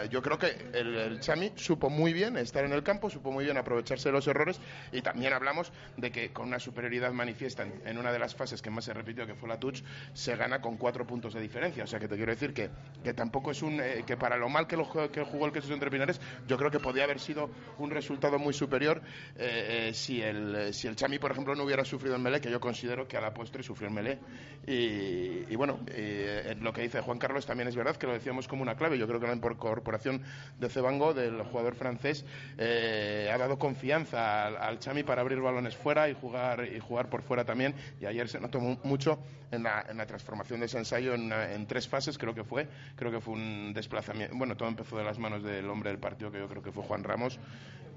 yo creo que el, Chami supo muy bien estar en el campo, supo muy bien aprovecharse de los errores y también hablamos de que con una superioridad manifiesta en, una de las fases que más se repitió, que fue la touch, se gana con cuatro puntos de diferencia. O sea que te quiero decir que, que tampoco es un. Eh, que para lo mal que, lo, que jugó el Quesos entre Pinares, yo creo que podía haber sido un resultado muy superior eh, eh, si, el, si el Chami, por ejemplo, no hubiera sufrido en Melé, que yo considero que a la postre sufrió en Melé. Y, y bueno, lo que dice Juan Carlos también es verdad, que lo decíamos como una clave. Yo creo que la incorporación de Cebango, del jugador francés, eh, ha dado confianza al, Chami para abrir balones fuera y jugar, y jugar por fuera también. Y ayer se notó mucho en la, transformación de ese ensayo en, en, tres fases, creo que fue. Creo que fue un desplazamiento. Bueno, todo empezó de las manos del hombre del partido, que yo creo que fue Juan Ramos.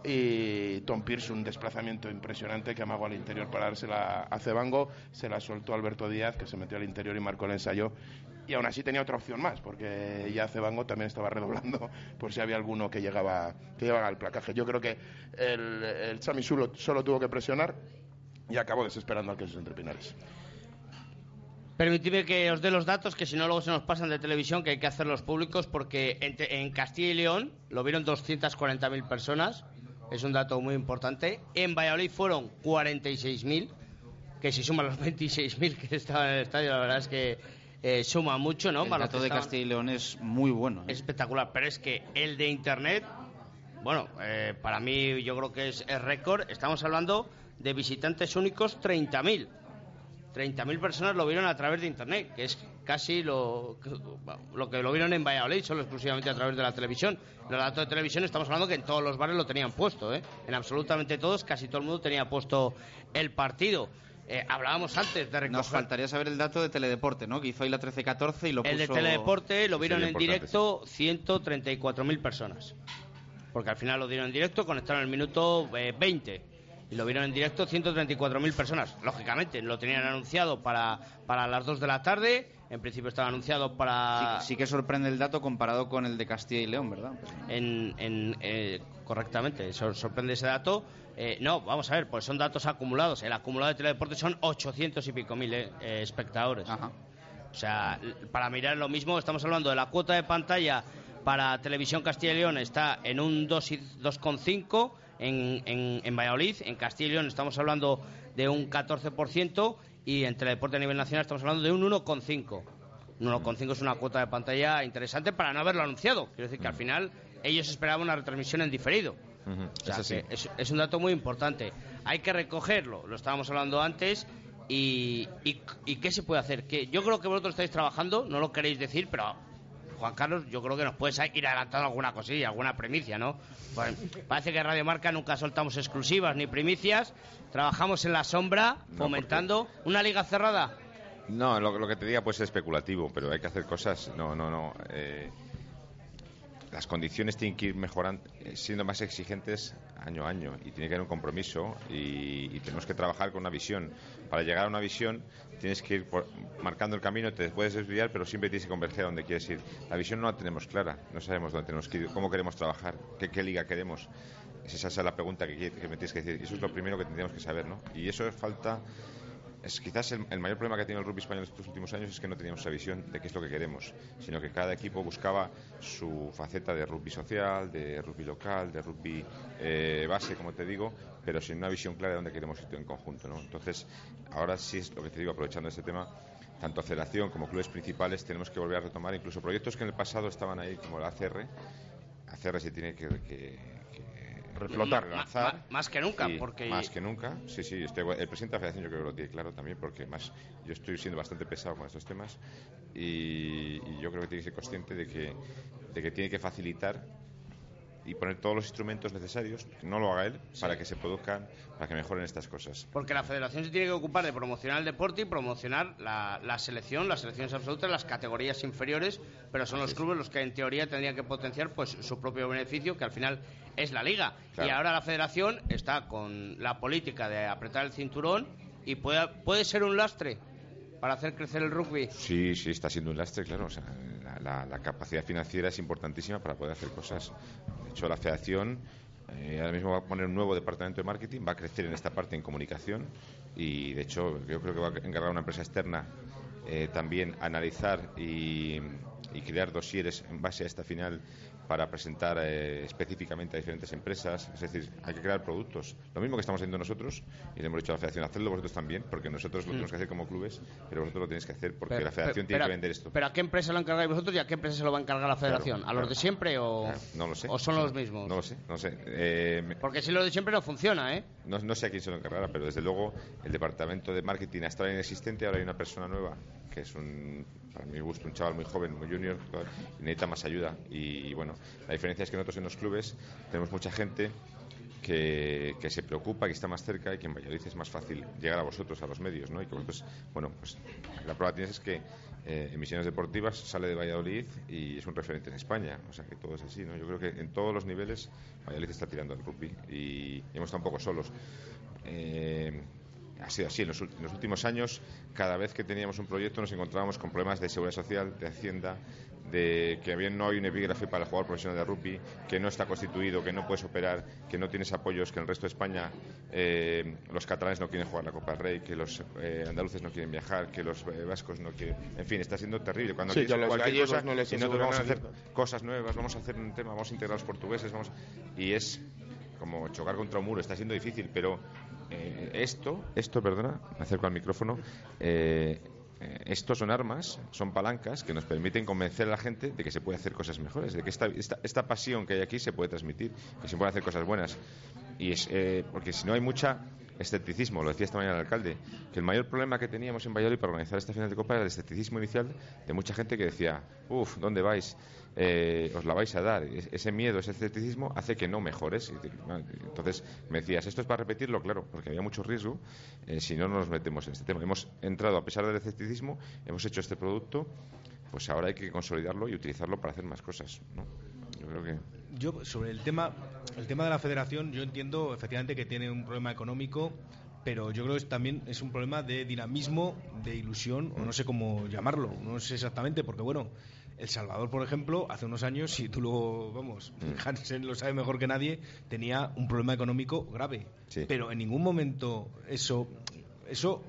Y Tom Pierce, un desplazamiento impresionante que amagó al interior para dársela a Cebango. Se la soltó Alberto Díaz, que se metió al interior y marcó el ensayo y aún así tenía otra opción más, porque ya Cebango también estaba redoblando por si había alguno que llegaba, que llegaba al placaje. Yo creo que el, el Chami solo, tuvo que presionar y acabó desesperando al que entre Pinares. Permitidme que os dé los datos, que si no luego se nos pasan de televisión, que hay que hacerlos públicos, porque en, en Castilla y León lo vieron 240.000 personas, es un dato muy importante. En Valladolid fueron 46.000, que si suman los 26.000 que estaban en el estadio, la verdad es que eh, suma mucho, ¿no? El dato de Castilla y León es muy bueno. ¿eh? Es espectacular, pero es que el de Internet, bueno, eh, para mí yo creo que es, récord. Estamos hablando de visitantes únicos 30.000. 30.000 personas lo vieron a través de Internet, que es casi lo, lo que lo vieron en Valladolid, solo exclusivamente a través de la televisión. Los datos de televisión estamos hablando que en todos los bares lo tenían puesto, ¿eh? En absolutamente todos, casi todo el mundo tenía puesto el partido. Eh, hablábamos antes de recoger. Nos faltaría saber el dato de Teledeporte, ¿no? Que hizo ahí la 13-14 y lo puso... El de Teledeporte lo vieron en directo 134.000 personas. Porque al final lo dieron en directo, conectaron el minuto 20. Eh, y lo vieron en directo 134.000 personas. Lógicamente, lo tenían anunciado para, para las 2 de la tarde. En principio estaba anunciado para... Sí, que sorprende el dato comparado con el de Castilla y León, ¿verdad? En, en eh, correctamente, sorprende ese dato. Eh, no, vamos a ver, pues son datos acumulados. El acumulado de Teledeporte son 800 y pico mil eh, espectadores. O sea, para mirar lo mismo, estamos hablando de la cuota de pantalla para Televisión Castilla y León está en un 2,5 en, en, en Valladolid. En Castilla y León estamos hablando de un 14% y en Teledeporte a nivel nacional estamos hablando de un 1,5%. 1,5 es una cuota de pantalla interesante para no haberlo anunciado. Quiero decir que al final ellos esperaban una retransmisión en diferido. Ujú, O sea, es que es, es un dato muy importante. Hay que recogerlo, lo estábamos hablando antes. Y, y, y qué se puede hacer? Que yo creo que vosotros estáis trabajando, no lo queréis decir, pero Juan Carlos, yo creo que nos puedes ir adelantando alguna cosilla, alguna primicia, ¿no? Pues, parece que Radio Marca nunca soltamos exclusivas ni primicias. Trabajamos en la sombra, fomentando una liga cerrada. No, lo, lo que te diga puede ser especulativo, pero hay que hacer cosas. No, no, no. eh, las condiciones tienen que ir mejorando, eh, siendo más exigentes año a año y tiene que haber un compromiso y, y tenemos que trabajar con una visión. Para llegar a una visión tienes que ir por- marcando el camino, te puedes desviar, pero siempre tienes que converger a donde quieres ir. La visión no la tenemos clara, no sabemos dónde tenemos que ir, cómo queremos trabajar, qué, qué liga queremos. Esa es la pregunta que, que me tienes que decir. Eso es lo primero que tendríamos que saber, ¿no? Y eso es falta es quizás el, mayor problema que ha tenido el rugby español estos últimos años es que no teníamos esa visión de qué es lo que queremos, sino que cada equipo buscaba su faceta de rugby social, de rugby local, de rugby eh, base, como te digo, pero sin una visión clara de dónde queremos ir en conjunto. ¿no? Entonces, ahora sí es lo que te digo, aprovechando este tema, tanto federación como clubes principales tenemos que volver a retomar incluso proyectos que en el pasado estaban ahí, como la ACR. ACR se tiene que reflotar, lanzar. más que nunca, porque- Más que nunca, sí, sí. estoy- el presidente de la federación yo creo que lo tiene claro también, porque más yo estoy siendo bastante pesado con estos temas y, y yo creo que tiene que ser consciente de que, de que tiene que facilitar y poner todos los instrumentos necesarios, que no lo haga él, para que se produzcan, para que mejoren estas cosas. Porque la federación se tiene que ocupar de promocionar el deporte y promocionar la, la selección, las selecciones absolutas, las categorías inferiores, pero son los clubes los que en teoría tendrían que potenciar pues su propio beneficio, que al final es la liga. Claro. Y ahora la federación está con la política de apretar el cinturón y puede, puede ser un lastre para hacer crecer el rugby. Sí, sí, está siendo un lastre, claro. O sea, la, la- la capacidad financiera es importantísima para poder hacer cosas. De hecho, la federación eh, ahora mismo va a poner un nuevo departamento de marketing, va a crecer en esta parte en comunicación y, de hecho, yo creo que va a encargar a una empresa externa eh, también a analizar y, y crear dosieres en base a esta final para presentar eh, específicamente a diferentes empresas. Es decir, hay que crear productos. Lo mismo que estamos haciendo nosotros, y le hemos dicho a la federación, hacedlo vosotros también, porque nosotros lo Mm. tenemos que hacer como clubes, pero vosotros lo tenéis que hacer porque Pero- la federación pero- tiene pero- que vender esto. ¿Pero a qué empresa lo encargáis vosotros y a qué empresa se lo va a encargar la federación? Claro, ¿A los claro. de siempre o, Claro, no lo sé. o son los mismos? No lo sé, no sé. Eh, Porque si lo de siempre no funciona, ¿eh? no, no sé a quién se lo encargará, pero desde luego el departamento de marketing hasta ahora inexistente, ahora hay una persona nueva, que es un, para mi gusto, un chaval muy joven, muy junior, y necesita más ayuda. Y, bueno, la diferencia es que nosotros en los clubes tenemos mucha gente que, que se preocupa, que está más cerca y que en Valladolid es más fácil llegar a vosotros, a los medios, ¿no? Y que vosotros, bueno, pues la prueba tienes es que eh, Emisiones Deportivas sale de Valladolid y es un referente en España, o sea que todo es así, ¿no? Yo creo que en todos los niveles Valladolid está tirando al rugby y hemos estado un poco solos. Eh, ha sido así. En los, en los últimos años, cada vez que teníamos un proyecto, nos encontrábamos con problemas de seguridad social, de Hacienda, de que había, no hay un epígrafe para el jugador profesional de rugby, que no está constituido, que no puedes operar, que no tienes apoyos, que en el resto de España eh, los catalanes no quieren jugar la Copa del Rey, que los eh, andaluces no quieren viajar, que los eh, vascos no quieren. En fin, está siendo terrible. Cuando Sí, quieres que los cualquier cosa, no les y nosotros vamos a hacer cosas nuevas, vamos a hacer un tema, vamos a integrar a los portugueses, vamos y es como chocar contra un muro, está siendo difícil, pero eh, esto, esto, perdona, me acerco al micrófono, eh, eh, esto son armas, son palancas que nos permiten convencer a la gente de que se puede hacer cosas mejores, de que esta, esta, esta pasión que hay aquí se puede transmitir, que se pueden hacer cosas buenas. Y es, eh, porque si no hay mucha escepticismo, lo decía esta mañana el alcalde, que el mayor problema que teníamos en Valladolid para organizar esta final de Copa era el escepticismo inicial de mucha gente que decía, uff, ¿dónde vais? Eh, os la vais a dar. Es- Ese miedo, ese escepticismo hace que no mejores. Entonces me decías, ¿esto es para repetirlo? Claro, porque había mucho riesgo eh, si no nos metemos en este tema. Hemos entrado, a pesar del escepticismo, hemos hecho este producto, pues ahora hay que consolidarlo y utilizarlo para hacer más cosas. ¿no? Yo creo que... Yo, sobre el tema, el tema de la federación, yo entiendo efectivamente que tiene un problema económico, pero yo creo que también es un problema de dinamismo, de ilusión, o no sé cómo llamarlo, no sé exactamente, porque bueno, El Salvador, por ejemplo, hace unos años, si tú lo, vamos, Hansen lo sabe mejor que nadie, tenía un problema económico grave. Pero en ningún momento eso, eso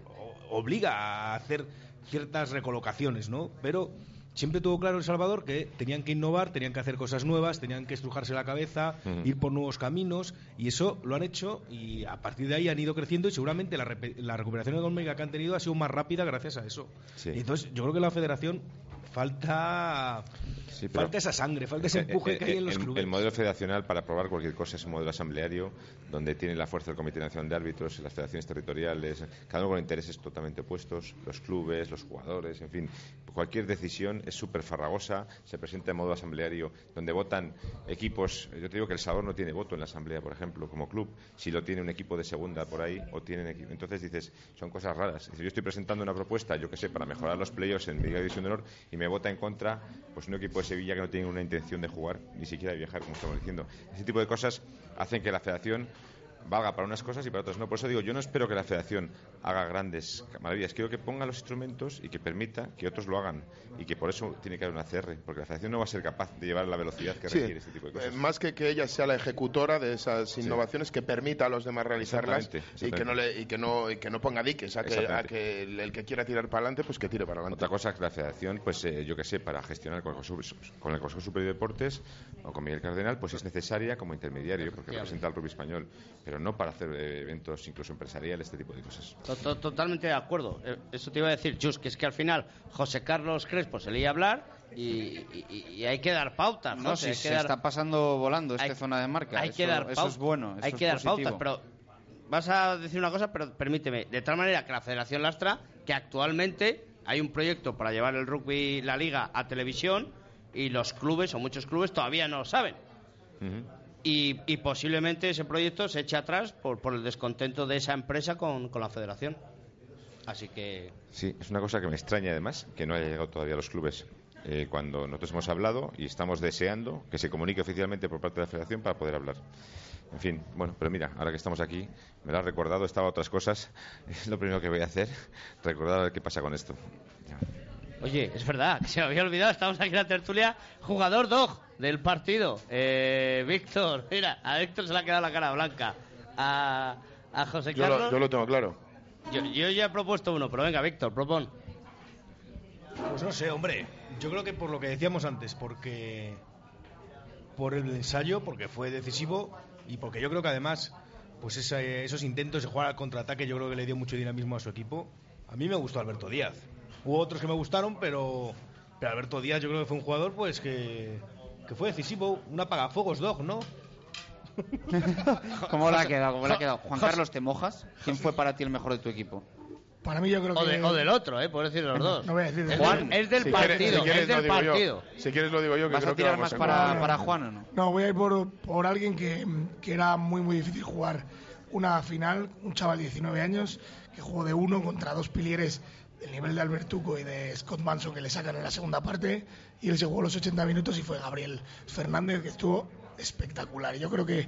obliga a hacer ciertas recolocaciones, ¿no? Pero siempre tuvo claro El Salvador que tenían que innovar, tenían que hacer cosas nuevas, tenían que estrujarse la cabeza, Ujú. ir por nuevos caminos, y eso lo han hecho y a partir de ahí han ido creciendo y seguramente la, la recuperación económica que han tenido ha sido más rápida gracias a eso. Sí. Y entonces yo creo que la federación falta Sí, falta esa sangre, falta ese Eh, empuje eh, que hay en eh, los el, clubes. el modelo federacional para aprobar cualquier cosa es un modelo asambleario donde tiene la fuerza el Comité Nacional de Árbitros, las federaciones territoriales, cada uno con intereses totalmente opuestos, los clubes, los jugadores, en fin. Cualquier decisión es súper farragosa, se presenta en modo asambleario, donde votan equipos. Yo te digo que El Salvador no tiene voto en la asamblea, por ejemplo, como club, si lo tiene un equipo de segunda por ahí o tienen equipo. Entonces dices, son cosas raras. Yo estoy presentando una propuesta, yo que sé, para mejorar los playoffs en Liga División de Honor y me vota en contra pues un equipo de Sevilla que no tiene una intención de jugar, ni siquiera de viajar, como estamos diciendo. Ese tipo de cosas hacen que la federación valga para unas cosas y para otras no. Por eso digo, yo no espero que la federación haga grandes maravillas. Quiero que ponga los instrumentos y que permita que otros lo hagan. Y que por eso tiene que haber una CR, porque la federación no va a ser capaz de llevar la velocidad que Sí, requiere este tipo de cosas. eh, más que que ella sea la ejecutora de esas Sí. innovaciones que permita a los demás realizarlas Exactamente, y que no le, y que no y que no ponga diques a que, a Exactamente. que el, el que quiera tirar para adelante pues que tire para adelante. Otra cosa que la federación, pues eh, yo que sé, para gestionar con el, Consejo, con el Consejo Superior de Deportes o con Miguel Cardenal, pues es necesaria como intermediario, porque representa al rugby español, pero no para hacer eh, eventos incluso empresariales, este tipo de cosas. To- to- Totalmente de acuerdo. Eh, Eso te iba a decir, Chus, que es que al final José Carlos Crespo se le iba a hablar y, y- y hay que dar pautas, No, José, si se dar- está pasando volando esta hay- zona de marca. Hay eso, que dar eso pautas. es bueno. hay eso que es dar pautas, pero vas a decir una cosa, pero permíteme. De tal manera que la Federación Lastra, que actualmente hay un proyecto para llevar el rugby, la liga, a televisión y los clubes, o muchos clubes, todavía no lo saben. Y, y posiblemente ese proyecto se eche atrás por, por el descontento de esa empresa con, la federación. Así que Sí, es una cosa que me extraña además, que no haya llegado todavía a los clubes. Eh, cuando nosotros hemos hablado y estamos deseando que se comunique oficialmente por parte de la federación para poder hablar. En fin, bueno, pero mira, ahora que estamos aquí, me lo has recordado, estaba otras cosas, es lo primero que voy a hacer, recordar a ver qué pasa con esto. Oye, es verdad, que se me había olvidado, estamos aquí en la tertulia, jugador dog del partido. Eh, Víctor, mira, a Víctor se le ha quedado la cara blanca. A, a José Yo Carlos. lo, yo lo tengo claro. yo, yo ya he propuesto uno, pero venga, Víctor, propon. Pues no sé, hombre. Yo creo que por lo que decíamos antes, porque por el ensayo, porque fue decisivo y porque yo creo que además, pues esa- esos intentos de jugar al contraataque, yo creo que le dio mucho dinamismo a su equipo. A mí me gustó Alberto Díaz. Hubo otros que me gustaron, pero, pero Alberto Díaz yo creo que fue un jugador pues que, que fue decisivo, un apagafuegos dog, ¿no? ¿Cómo le ha quedado? ¿Cómo le ha quedado? Juan Carlos, ¿te mojas? ¿Quién fue para ti el mejor de tu equipo? Para mí yo creo O, que... de- o del otro, ¿eh? Por decir los dos. No voy a decir de es, Juan. del, es del Si partido, quieres- si quieres es lo del digo yo. partido. Si quieres lo digo yo, que ¿Vas creo a tirar que vamos más para, para Juan o no? No, voy a ir por, por alguien que, que era muy, muy difícil jugar una final, un chaval de 19 años que jugó de uno contra dos pilieres del nivel de Albertuco y de Scott Manson que le sacan en la segunda parte y él se jugó los 80 minutos y fue Gabriel Fernández que estuvo espectacular. Y yo creo que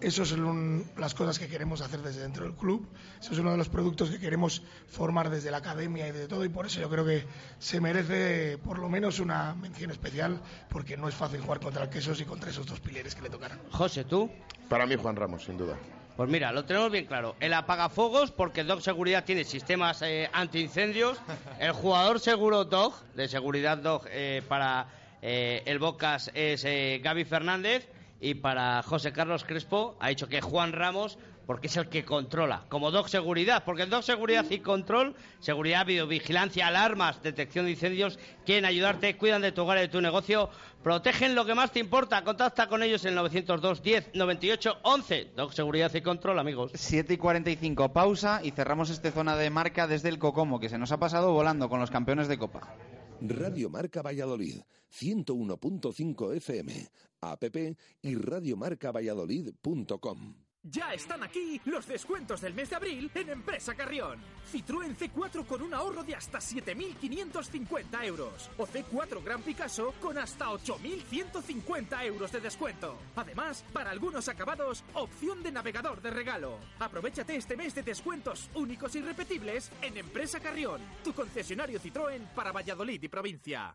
eso son las cosas que queremos hacer desde dentro del club. Eso es uno de los productos que queremos formar desde la academia y de todo. Y por eso yo creo que se merece por lo menos una mención especial, porque no es fácil jugar contra el Quesos y contra esos dos pilares que le tocaron. José, ¿tú? Para mí Juan Ramos, sin duda. Pues mira, lo tenemos bien claro. El apagafuegos, porque Dog Seguridad tiene sistemas eh, antiincendios. El jugador seguro Dog, de seguridad Dog, eh, para eh, el Bocas es Gaby Fernández. Y para José Carlos Crespo ha dicho que Juan Ramos, porque es el que controla. Como Dog Seguridad, porque el Dog Seguridad y Control, seguridad, videovigilancia, alarmas, detección de incendios, quieren ayudarte, cuidan de tu hogar y de tu negocio, protegen lo que más te importa. Contacta con ellos en 902 10 98 11. Dog Seguridad y Control, amigos. 7 y 45, pausa y cerramos esta zona de marca desde el Cocomo, que se nos ha pasado volando con los campeones de Copa. Radio Marca Valladolid, 101.5 FM, app y radiomarcavalladolid.com. Ya están aquí los descuentos del mes de abril en Empresa Carrión. Citroën C4 con un ahorro de hasta 7.550 euros. O C4 Gran Picasso con hasta 8.150 euros de descuento. Además, para algunos acabados, opción de navegador de regalo. Aprovechate este mes de descuentos únicos y repetibles en Empresa Carrión, tu concesionario Citroën para Valladolid y provincia.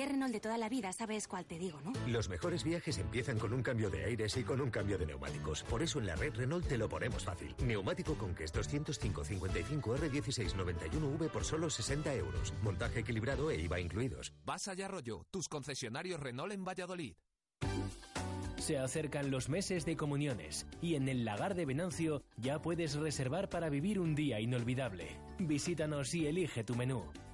Renault de toda la vida, sabes cuál te digo, ¿no? Los mejores viajes empiezan con un cambio de aires y con un cambio de neumáticos. Por eso en la red Renault te lo ponemos fácil. Neumático con que 205 55 R16 91V por solo 60 euros. Montaje equilibrado e IVA incluidos. Vas allá rollo, tus concesionarios Renault en Valladolid. Se acercan los meses de comuniones y en el lagar de Venancio ya puedes reservar para vivir un día inolvidable. Visítanos y elige tu menú.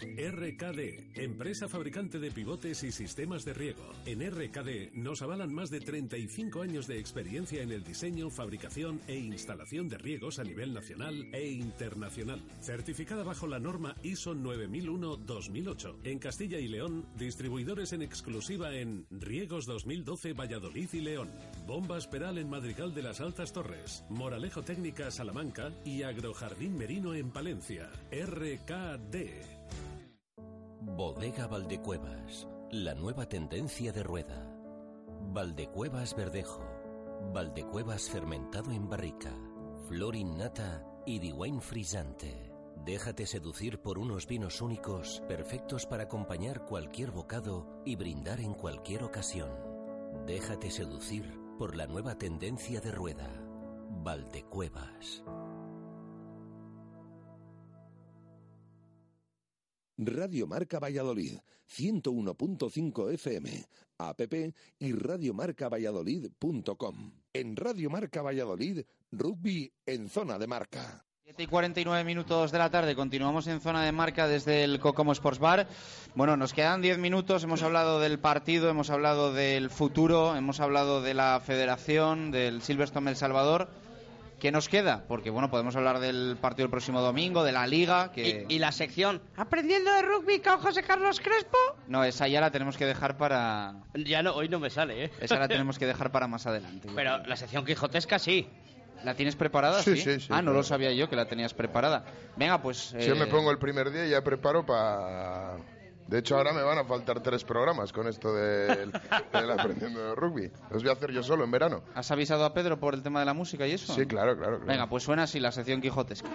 RKD, empresa fabricante de pivotes y sistemas de riego. En RKD nos avalan más de 35 años de experiencia en el diseño, fabricación e instalación de riegos a nivel nacional e internacional. Certificada bajo la norma ISO 9001-2008. En Castilla y León, distribuidores en exclusiva en Riegos 2012 Valladolid y León. Bombas Peral en Madrigal de las Altas Torres. Moralejo Técnica Salamanca y Agrojardín Merino en Palencia. RKD. Bodega Valdecuevas, la nueva tendencia de rueda. Valdecuevas Verdejo, Valdecuevas fermentado en barrica, flor innata y wine frisante. Déjate seducir por unos vinos únicos, perfectos para acompañar cualquier bocado y brindar en cualquier ocasión. Déjate seducir por la nueva tendencia de rueda. Valdecuevas. Radio Marca Valladolid, 101.5 FM, app y radiomarcavalladolid.com. En Radio Marca Valladolid, rugby en zona de marca. 7 y 49 minutos de la tarde, continuamos en zona de marca desde el Cocomo Sports Bar. Bueno, nos quedan 10 minutos, hemos hablado del partido, hemos hablado del futuro, hemos hablado de la federación, del Silverstone El Salvador. ¿Qué nos queda? Porque bueno, podemos hablar del partido el próximo domingo, de la liga, que... ¿Y, la sección aprendiendo de rugby con José Carlos Crespo? No, esa ya la tenemos que dejar para... Ya no, hoy no me sale, ¿eh? Esa la tenemos que dejar para más adelante. Pero la sección quijotesca sí. ¿La tienes preparada? Sí, sí, sí. ah, no lo sabía yo que la tenías preparada. Venga, pues... Si yo me eh, pongo el primer día y ya preparo para... De hecho, ahora me van a faltar tres programas con esto del, del aprendiendo de rugby. Los voy a hacer yo solo en verano. ¿Has avisado a Pedro por el tema de la música y eso? Sí, claro, claro. claro. Venga, pues suena así la sección quijotesca.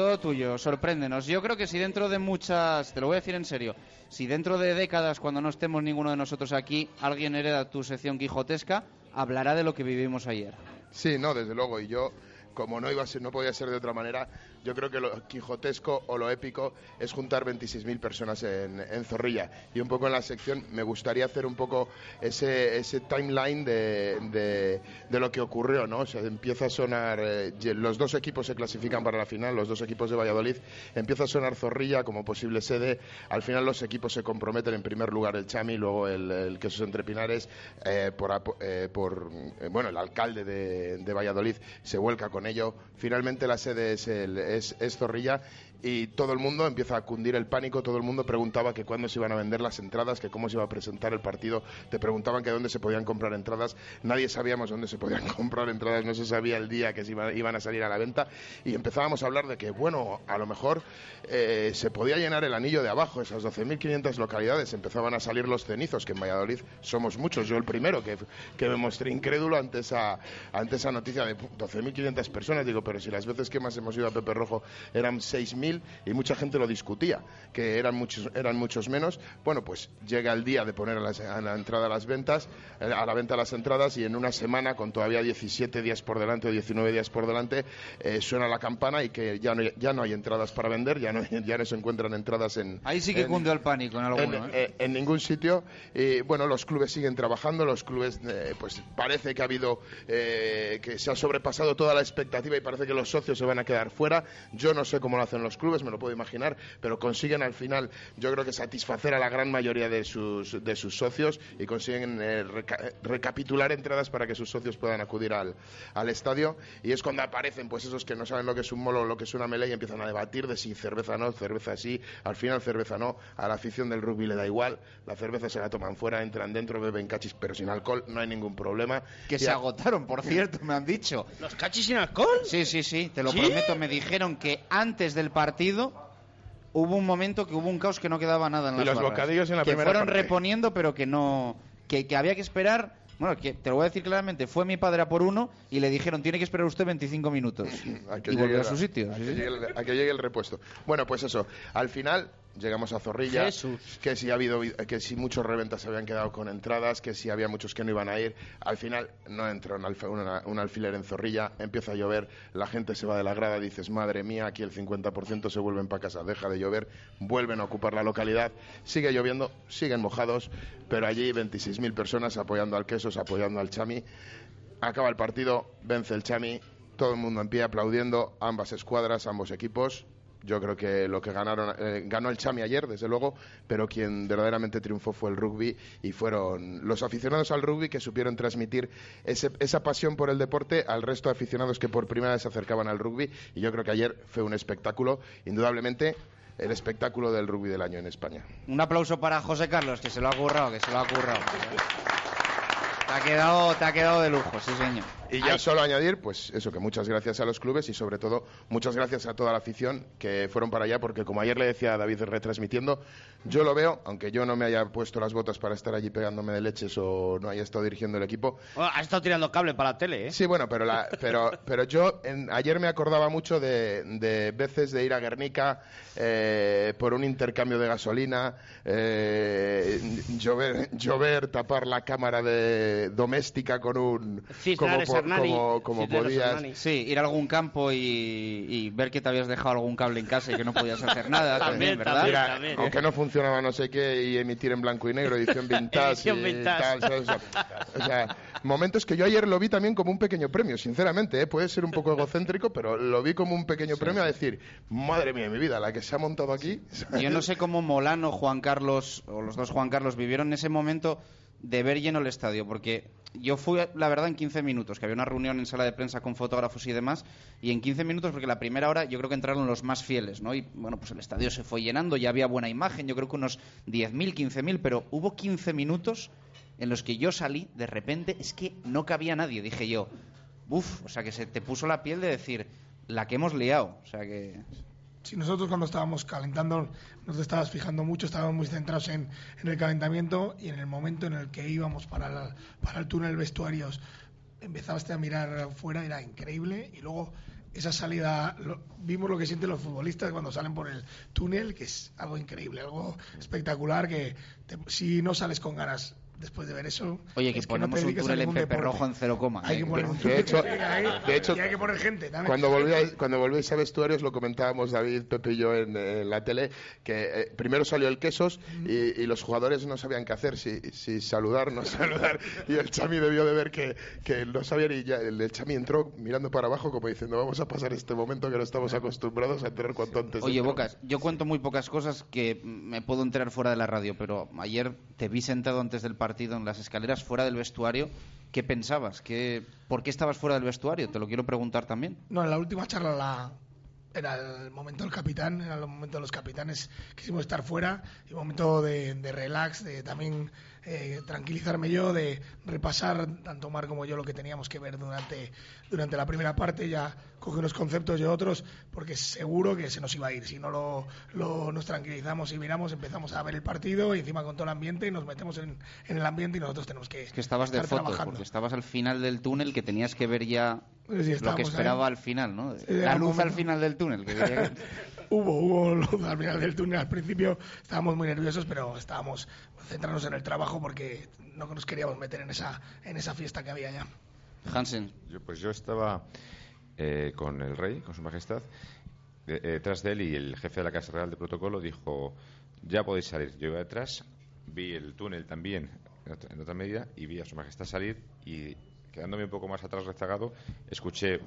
Todo tuyo, sorpréndenos. Yo creo que si dentro de muchas, te lo voy a decir en serio, si dentro de décadas, cuando no estemos ninguno de nosotros aquí, alguien hereda tu sección quijotesca, hablará de lo que vivimos ayer. Sí, no, desde luego. Y yo, como no iba a ser, no podía ser de otra manera, yo creo que lo quijotesco o lo épico es juntar 26.000 personas en, en, Zorrilla. Y un poco en la sección me gustaría hacer un poco ese, ese timeline de, de, de, lo que ocurrió, ¿no? O sea, empieza a sonar, eh, los dos equipos se clasifican para la final, los dos equipos de Valladolid, empieza a sonar Zorrilla como posible sede, al final los equipos se comprometen, en primer lugar el Chami, luego el, el Quesos Entre Pinares, eh, por, eh, por bueno, el alcalde de, de Valladolid se vuelca con ello. Finalmente la sede es el es, es, Zorrilla y todo el mundo empieza a cundir el pánico, todo el mundo preguntaba que cuándo se iban a vender las entradas, que cómo se iba a presentar el partido, te preguntaban que dónde se podían comprar entradas, nadie sabíamos dónde se podían comprar entradas, no se sabía el día que se iba- iban a salir a la venta. Y empezábamos a hablar de que, bueno, a lo mejor eh, se podía llenar el anillo de abajo, esas 12.500 localidades, empezaban a salir los cenizos, que en Valladolid somos muchos, yo el primero que, que me mostré incrédulo ante esa, ante esa noticia de 12.500 personas, digo, pero si las veces que más hemos ido a Pepe Rojo eran 6.000 y mucha gente lo discutía, que eran muchos, eran muchos menos, bueno, pues llega el día de poner a, las- a la entrada las ventas, eh, a la venta las entradas y en una semana, con todavía 17 días por delante o 19 días por delante, eh, suena la campana y que ya no, ya no hay entradas para vender, ya no, ya no se encuentran entradas en... Ahí sí que en- cundió el pánico en alguno. en, ¿eh? en ningún sitio. Y bueno, los clubes siguen trabajando, los clubes, eh, pues parece que ha habido, que se ha sobrepasado toda la expectativa y parece que los socios se van a quedar fuera. Yo no sé cómo lo hacen los clubes, me lo puedo imaginar, pero consiguen al final, yo creo que satisfacer a la gran mayoría de sus, de sus socios y consiguen eh, reca- recapitular entradas para que sus socios puedan acudir al, al estadio. Y es cuando aparecen, pues esos que no saben lo que es un molo o lo que es una melee y empiezan a debatir de si cerveza no, cerveza sí, al final cerveza no, a la afición del rugby le da igual, la cerveza se la toman fuera, entran dentro, beben cachis, pero sin alcohol, no hay ningún problema. Que Y se a- agotaron, por cierto, me han dicho. ¿Los cachis sin alcohol? Sí, sí, sí, te lo ¿Sí? prometo. Me dijeron que antes del partido hubo un momento que hubo un caos que no quedaba nada en Y los barras. bocadillos en la que primera fueron parte. reponiendo, pero que no... Que, que había que esperar... Bueno, que te lo voy a decir claramente. Fue mi padre a por uno y le dijeron, tiene que esperar usted 25 minutos. a que y volvió a su sitio. a sí, que sí. llegue el- a que llegue el repuesto. Bueno, pues eso. Al final llegamos a Zorrilla. Que si ha habido, que si muchos reventas se habían quedado con entradas, que si había muchos que no iban a ir. Al final no entra un, una- un alfiler en Zorrilla, empieza a llover, la gente se va de la grada, dices, madre mía, aquí el 50% se vuelven para casa, deja de llover, vuelven a ocupar la localidad, sigue lloviendo, siguen mojados, pero allí 26.000 personas apoyando al Quesos, apoyando al Chami. Acaba el partido, vence el Chami, todo el mundo en pie aplaudiendo, ambas escuadras, ambos equipos. Yo creo que lo que ganaron, eh, ganó el Chami ayer, desde luego, pero quien verdaderamente triunfó fue el rugby y fueron los aficionados al rugby que supieron transmitir ese- esa pasión por el deporte al resto de aficionados que por primera vez se acercaban al rugby. Y yo creo que ayer fue un espectáculo, indudablemente, el espectáculo del rugby del año en España. Un aplauso para José Carlos, que se lo ha currado, que se lo ha currado. Te ha quedado, te ha quedado de lujo, sí señor. Y ya solo añadir, pues eso, que muchas gracias a los clubes y sobre todo muchas gracias a toda la afición que fueron para allá, porque como ayer le decía a David retransmitiendo, yo lo veo, aunque yo no me haya puesto las botas para estar allí pegándome de leches o no haya estado dirigiendo el equipo. Bueno, has estado tirando cable para la tele, ¿eh? Sí, bueno, pero, la- pero, pero yo en- ayer me acordaba mucho de, de veces de ir a Guernica eh, por un intercambio de gasolina, eh, llover, llover, tapar la cámara de doméstica con un... como, po- como, como podías. Sí, ir a algún campo y, y ver que te habías dejado algún cable en casa y que no podías hacer nada también, ¿verdad? Mira, aunque no funcionaba no sé qué y emitir en blanco y negro, edición vintage Edición y vintage. tal, ¿sabes? O sea, o sea, momentos que yo ayer lo vi también como un pequeño premio, sinceramente, ¿eh? puede ser un poco egocéntrico, pero lo vi como un pequeño premio a decir, madre mía de mi vida, la que se ha montado aquí. Yo no sé cómo Molano, Juan Carlos, o los dos Juan Carlos, vivieron ese momento de ver lleno el estadio, porque yo fui, la verdad, en 15 minutos, que había una reunión en sala de prensa con fotógrafos y demás, y en 15 minutos, porque la primera hora yo creo que entraron los más fieles, ¿no? Y bueno, pues el estadio se fue llenando, ya había buena imagen, yo creo que unos 10.000, 15.000, pero hubo 15 minutos en los que yo salí, de repente, es que no cabía nadie, dije yo, uff, o sea, que se te puso la piel de decir, la que hemos liado, o sea que... Si nosotros cuando estábamos calentando nos estabas fijando mucho, estábamos muy centrados en, en el calentamiento y en el momento en el que íbamos para, la- para el túnel vestuarios empezaste a mirar afuera, era increíble. Y luego esa salida, lo- vimos lo que sienten los futbolistas cuando salen por el túnel, que es algo increíble, algo espectacular, que te- si no sales con ganas después de ver eso... Oye, que es no ponemos te un dedicas a túnel en Pepe. Rojo en cero coma. Hay ¿eh? que poner un De hecho- ahí, de hecho, y hay que poner gente también. Cuando volvíais, cuando volvíais a vestuarios, lo comentábamos David, Pepe y yo en, en la tele, que eh, primero salió el quesos y, y los jugadores no sabían qué hacer, si, si saludar, no saludar. Y el Chami debió de ver que, que no sabían y ya el, el Chami entró mirando para abajo como diciendo vamos a pasar este momento que no estamos acostumbrados a tener cuanto antes. Oye, dentro". Bocas, yo cuento muy pocas cosas que me puedo enterar fuera de la radio, pero ayer te vi sentado antes del partido en las escaleras fuera del vestuario. ¿Qué pensabas? ¿Qué, ¿Por qué estabas fuera del vestuario? Te lo quiero preguntar también. No, en la última charla la, era el momento del capitán, era el momento de los capitanes. Quisimos estar fuera y momento de relax, de también eh, tranquilizarme yo, de repasar, tanto Omar como yo, lo que teníamos que ver durante, durante la primera parte, ya coge unos conceptos y otros, porque seguro que se nos iba a ir. Si no lo, lo- nos tranquilizamos y miramos, empezamos a ver el partido y encima con todo el ambiente y nos metemos en, en el ambiente y nosotros tenemos que, Es que estabas de fotos, trabajando. porque estabas al final del túnel que tenías que ver ya Sí, lo que esperaba ahí. al final, ¿no? La luz al final del túnel. Que quería que- Hubo, hubo luz al final del túnel. Al principio estábamos muy nerviosos, pero estábamos centrarnos en el trabajo porque no nos queríamos meter en esa, en esa fiesta que había ya. Hansen. Yo, pues yo estaba eh, con el rey, con su majestad, de- eh, detrás de él y el jefe de la Casa Real de Protocolo dijo, ya podéis salir. Yo iba detrás, vi el túnel también en otra, en otra medida y vi a su majestad salir y quedándome un poco más atrás rezagado, escuché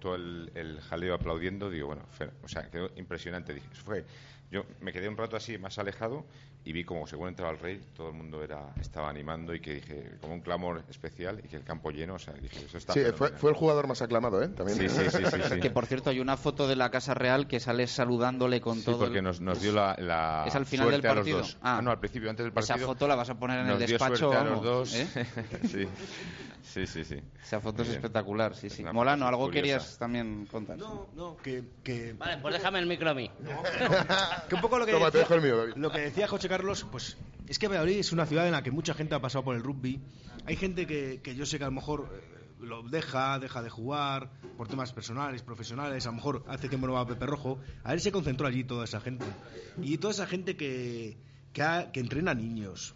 todo el, jaleo aplaudiendo. Digo, bueno, o sea, quedó impresionante. Dije, fue, yo me quedé un rato así, más alejado, y vi como según entraba el rey, todo el mundo era, estaba animando y que dije, como un clamor especial y que el campo lleno, o sea, dije, eso está Sí, fue, fenomenal". fue el jugador más aclamado, ¿eh? También. Sí, sí, sí, sí, sí. Que por cierto hay una foto de la Casa Real que sale saludándole con Sí, todo. porque el- nos, nos dio la, la Es al final suerte del a los partido. dos. Ah. no, al principio, antes del Esa partido. foto la vas a poner en el nos dio despacho, suerte a los dos. ¿eh? sí, sí, sí, sí. Esa foto es espectacular, sí, sí. Molano, algo curiosa. querías también contar. No, no, que, que, Vale, pues déjame el micro a mí. que un poco lo que, Toma, te decía, dejo el mío, David. lo que decía José Carlos, pues es que Valladolid es una ciudad en la que mucha gente ha pasado por el rugby. Hay gente que, yo sé que a lo mejor eh, lo deja, deja de jugar por temas personales, profesionales, a lo mejor hace tiempo no va a Pepe Rojo. A ver, se concentró allí toda esa gente. Y toda esa gente que, que, ha- entrena niños,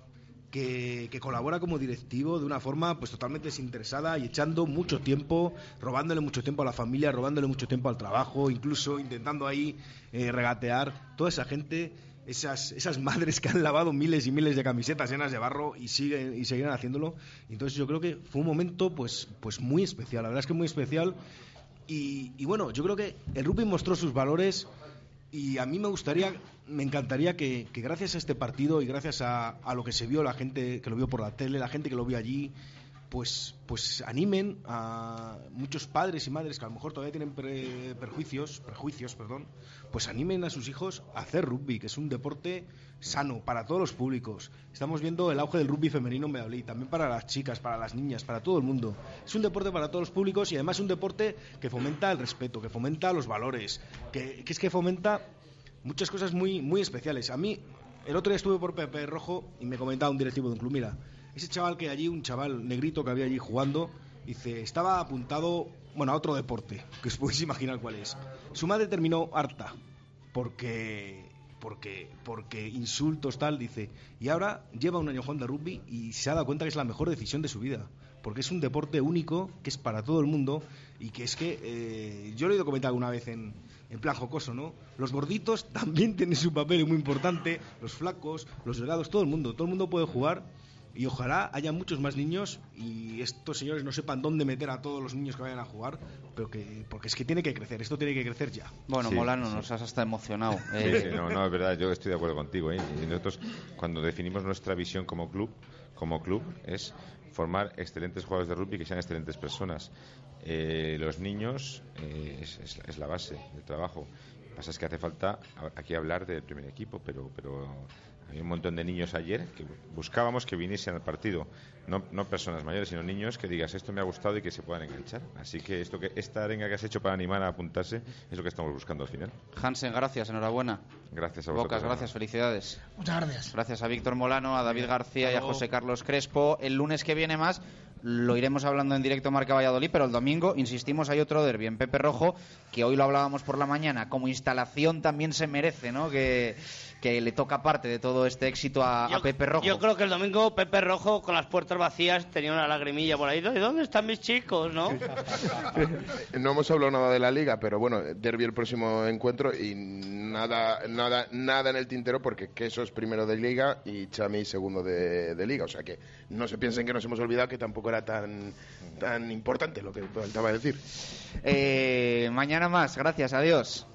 que, que colabora como directivo de una forma pues totalmente desinteresada y echando mucho tiempo, robándole mucho tiempo a la familia, robándole mucho tiempo al trabajo, incluso intentando ahí eh, regatear. Toda esa gente, esas, esas madres que han lavado miles y miles de camisetas llenas de barro y siguen y seguirán haciéndolo. Entonces yo creo que fue un momento pues, pues muy especial, la verdad es que muy especial. Y, bueno, yo creo que el rugby mostró sus valores y a mí me gustaría, me encantaría que, que gracias a este partido y gracias a, a lo que se vio, la gente que lo vio por la tele, la gente que lo vio allí, pues, pues animen a muchos padres y madres que a lo mejor todavía tienen pre- perjuicios, prejuicios, perdón, pues animen a sus hijos a hacer rugby, que es un deporte sano para todos los públicos. Estamos viendo el auge del rugby femenino en Valladolid, también para las chicas, para las niñas, para todo el mundo. Es un deporte para todos los públicos y además un deporte que fomenta el respeto, que fomenta los valores, que, que es que fomenta muchas cosas muy, muy especiales. A mí, el otro día estuve por Pepe Rojo y me comentaba un directivo de un club, mira, ese chaval que allí, un chaval negrito que había allí jugando, dice, estaba apuntado, bueno, a otro deporte, que os podéis imaginar cuál es. Su madre terminó harta, porque porque porque insultos tal dice y ahora lleva un año jugando a rugby y se ha dado cuenta que es la mejor decisión de su vida porque es un deporte único que es para todo el mundo y que es que eh, yo lo he oído comentar alguna vez en, en plan jocoso no los gorditos también tienen su papel muy importante los flacos los delgados todo el mundo todo el mundo puede jugar y ojalá haya muchos más niños y estos señores no sepan dónde meter a todos los niños que vayan a jugar, pero que porque es que tiene que crecer, esto tiene que crecer ya. Bueno, Sí, Molano, sí. nos has hasta emocionado. Eh, sí, no, no, es verdad, yo estoy de acuerdo contigo. ¿eh? Y nosotros, cuando definimos nuestra visión como club, como club, es formar excelentes jugadores de rugby que sean excelentes personas. Eh, los niños eh, es, es- es la base del trabajo. Lo que pasa es que hace falta aquí hablar del primer equipo, pero, pero hay un montón de niños ayer que buscábamos que viniesen al partido. No, no personas mayores, sino niños que digas esto me ha gustado y que se puedan enganchar. Así que esto que esta arenga que has hecho para animar a apuntarse es lo que estamos buscando al final. Hansen, gracias, enhorabuena. Gracias a vosotros. Bocas, gracias, felicidades. Muchas gracias. Gracias a Víctor Molano, a David García y a. José Carlos Crespo. El lunes que viene más lo iremos hablando en directo Marca Valladolid, pero el domingo, insistimos, hay otro derbi en Pepe Rojo, que hoy lo hablábamos por la mañana. Como instalación también se merece, ¿no? Que, que le toca parte de todo este éxito a, a Pepe Rojo. Yo creo que el domingo Pepe Rojo con las puertas vacías tenía una lagrimilla por ahí. ¿De dónde están mis chicos, no? No hemos hablado nada de la liga, pero bueno, derby el próximo encuentro y nada, nada, nada en el tintero porque Queso es primero de liga y Chami segundo de, de liga. O sea que no se piensen que nos hemos olvidado que tampoco era tan, tan importante lo que faltaba decir. Eh, mañana más, gracias, adiós.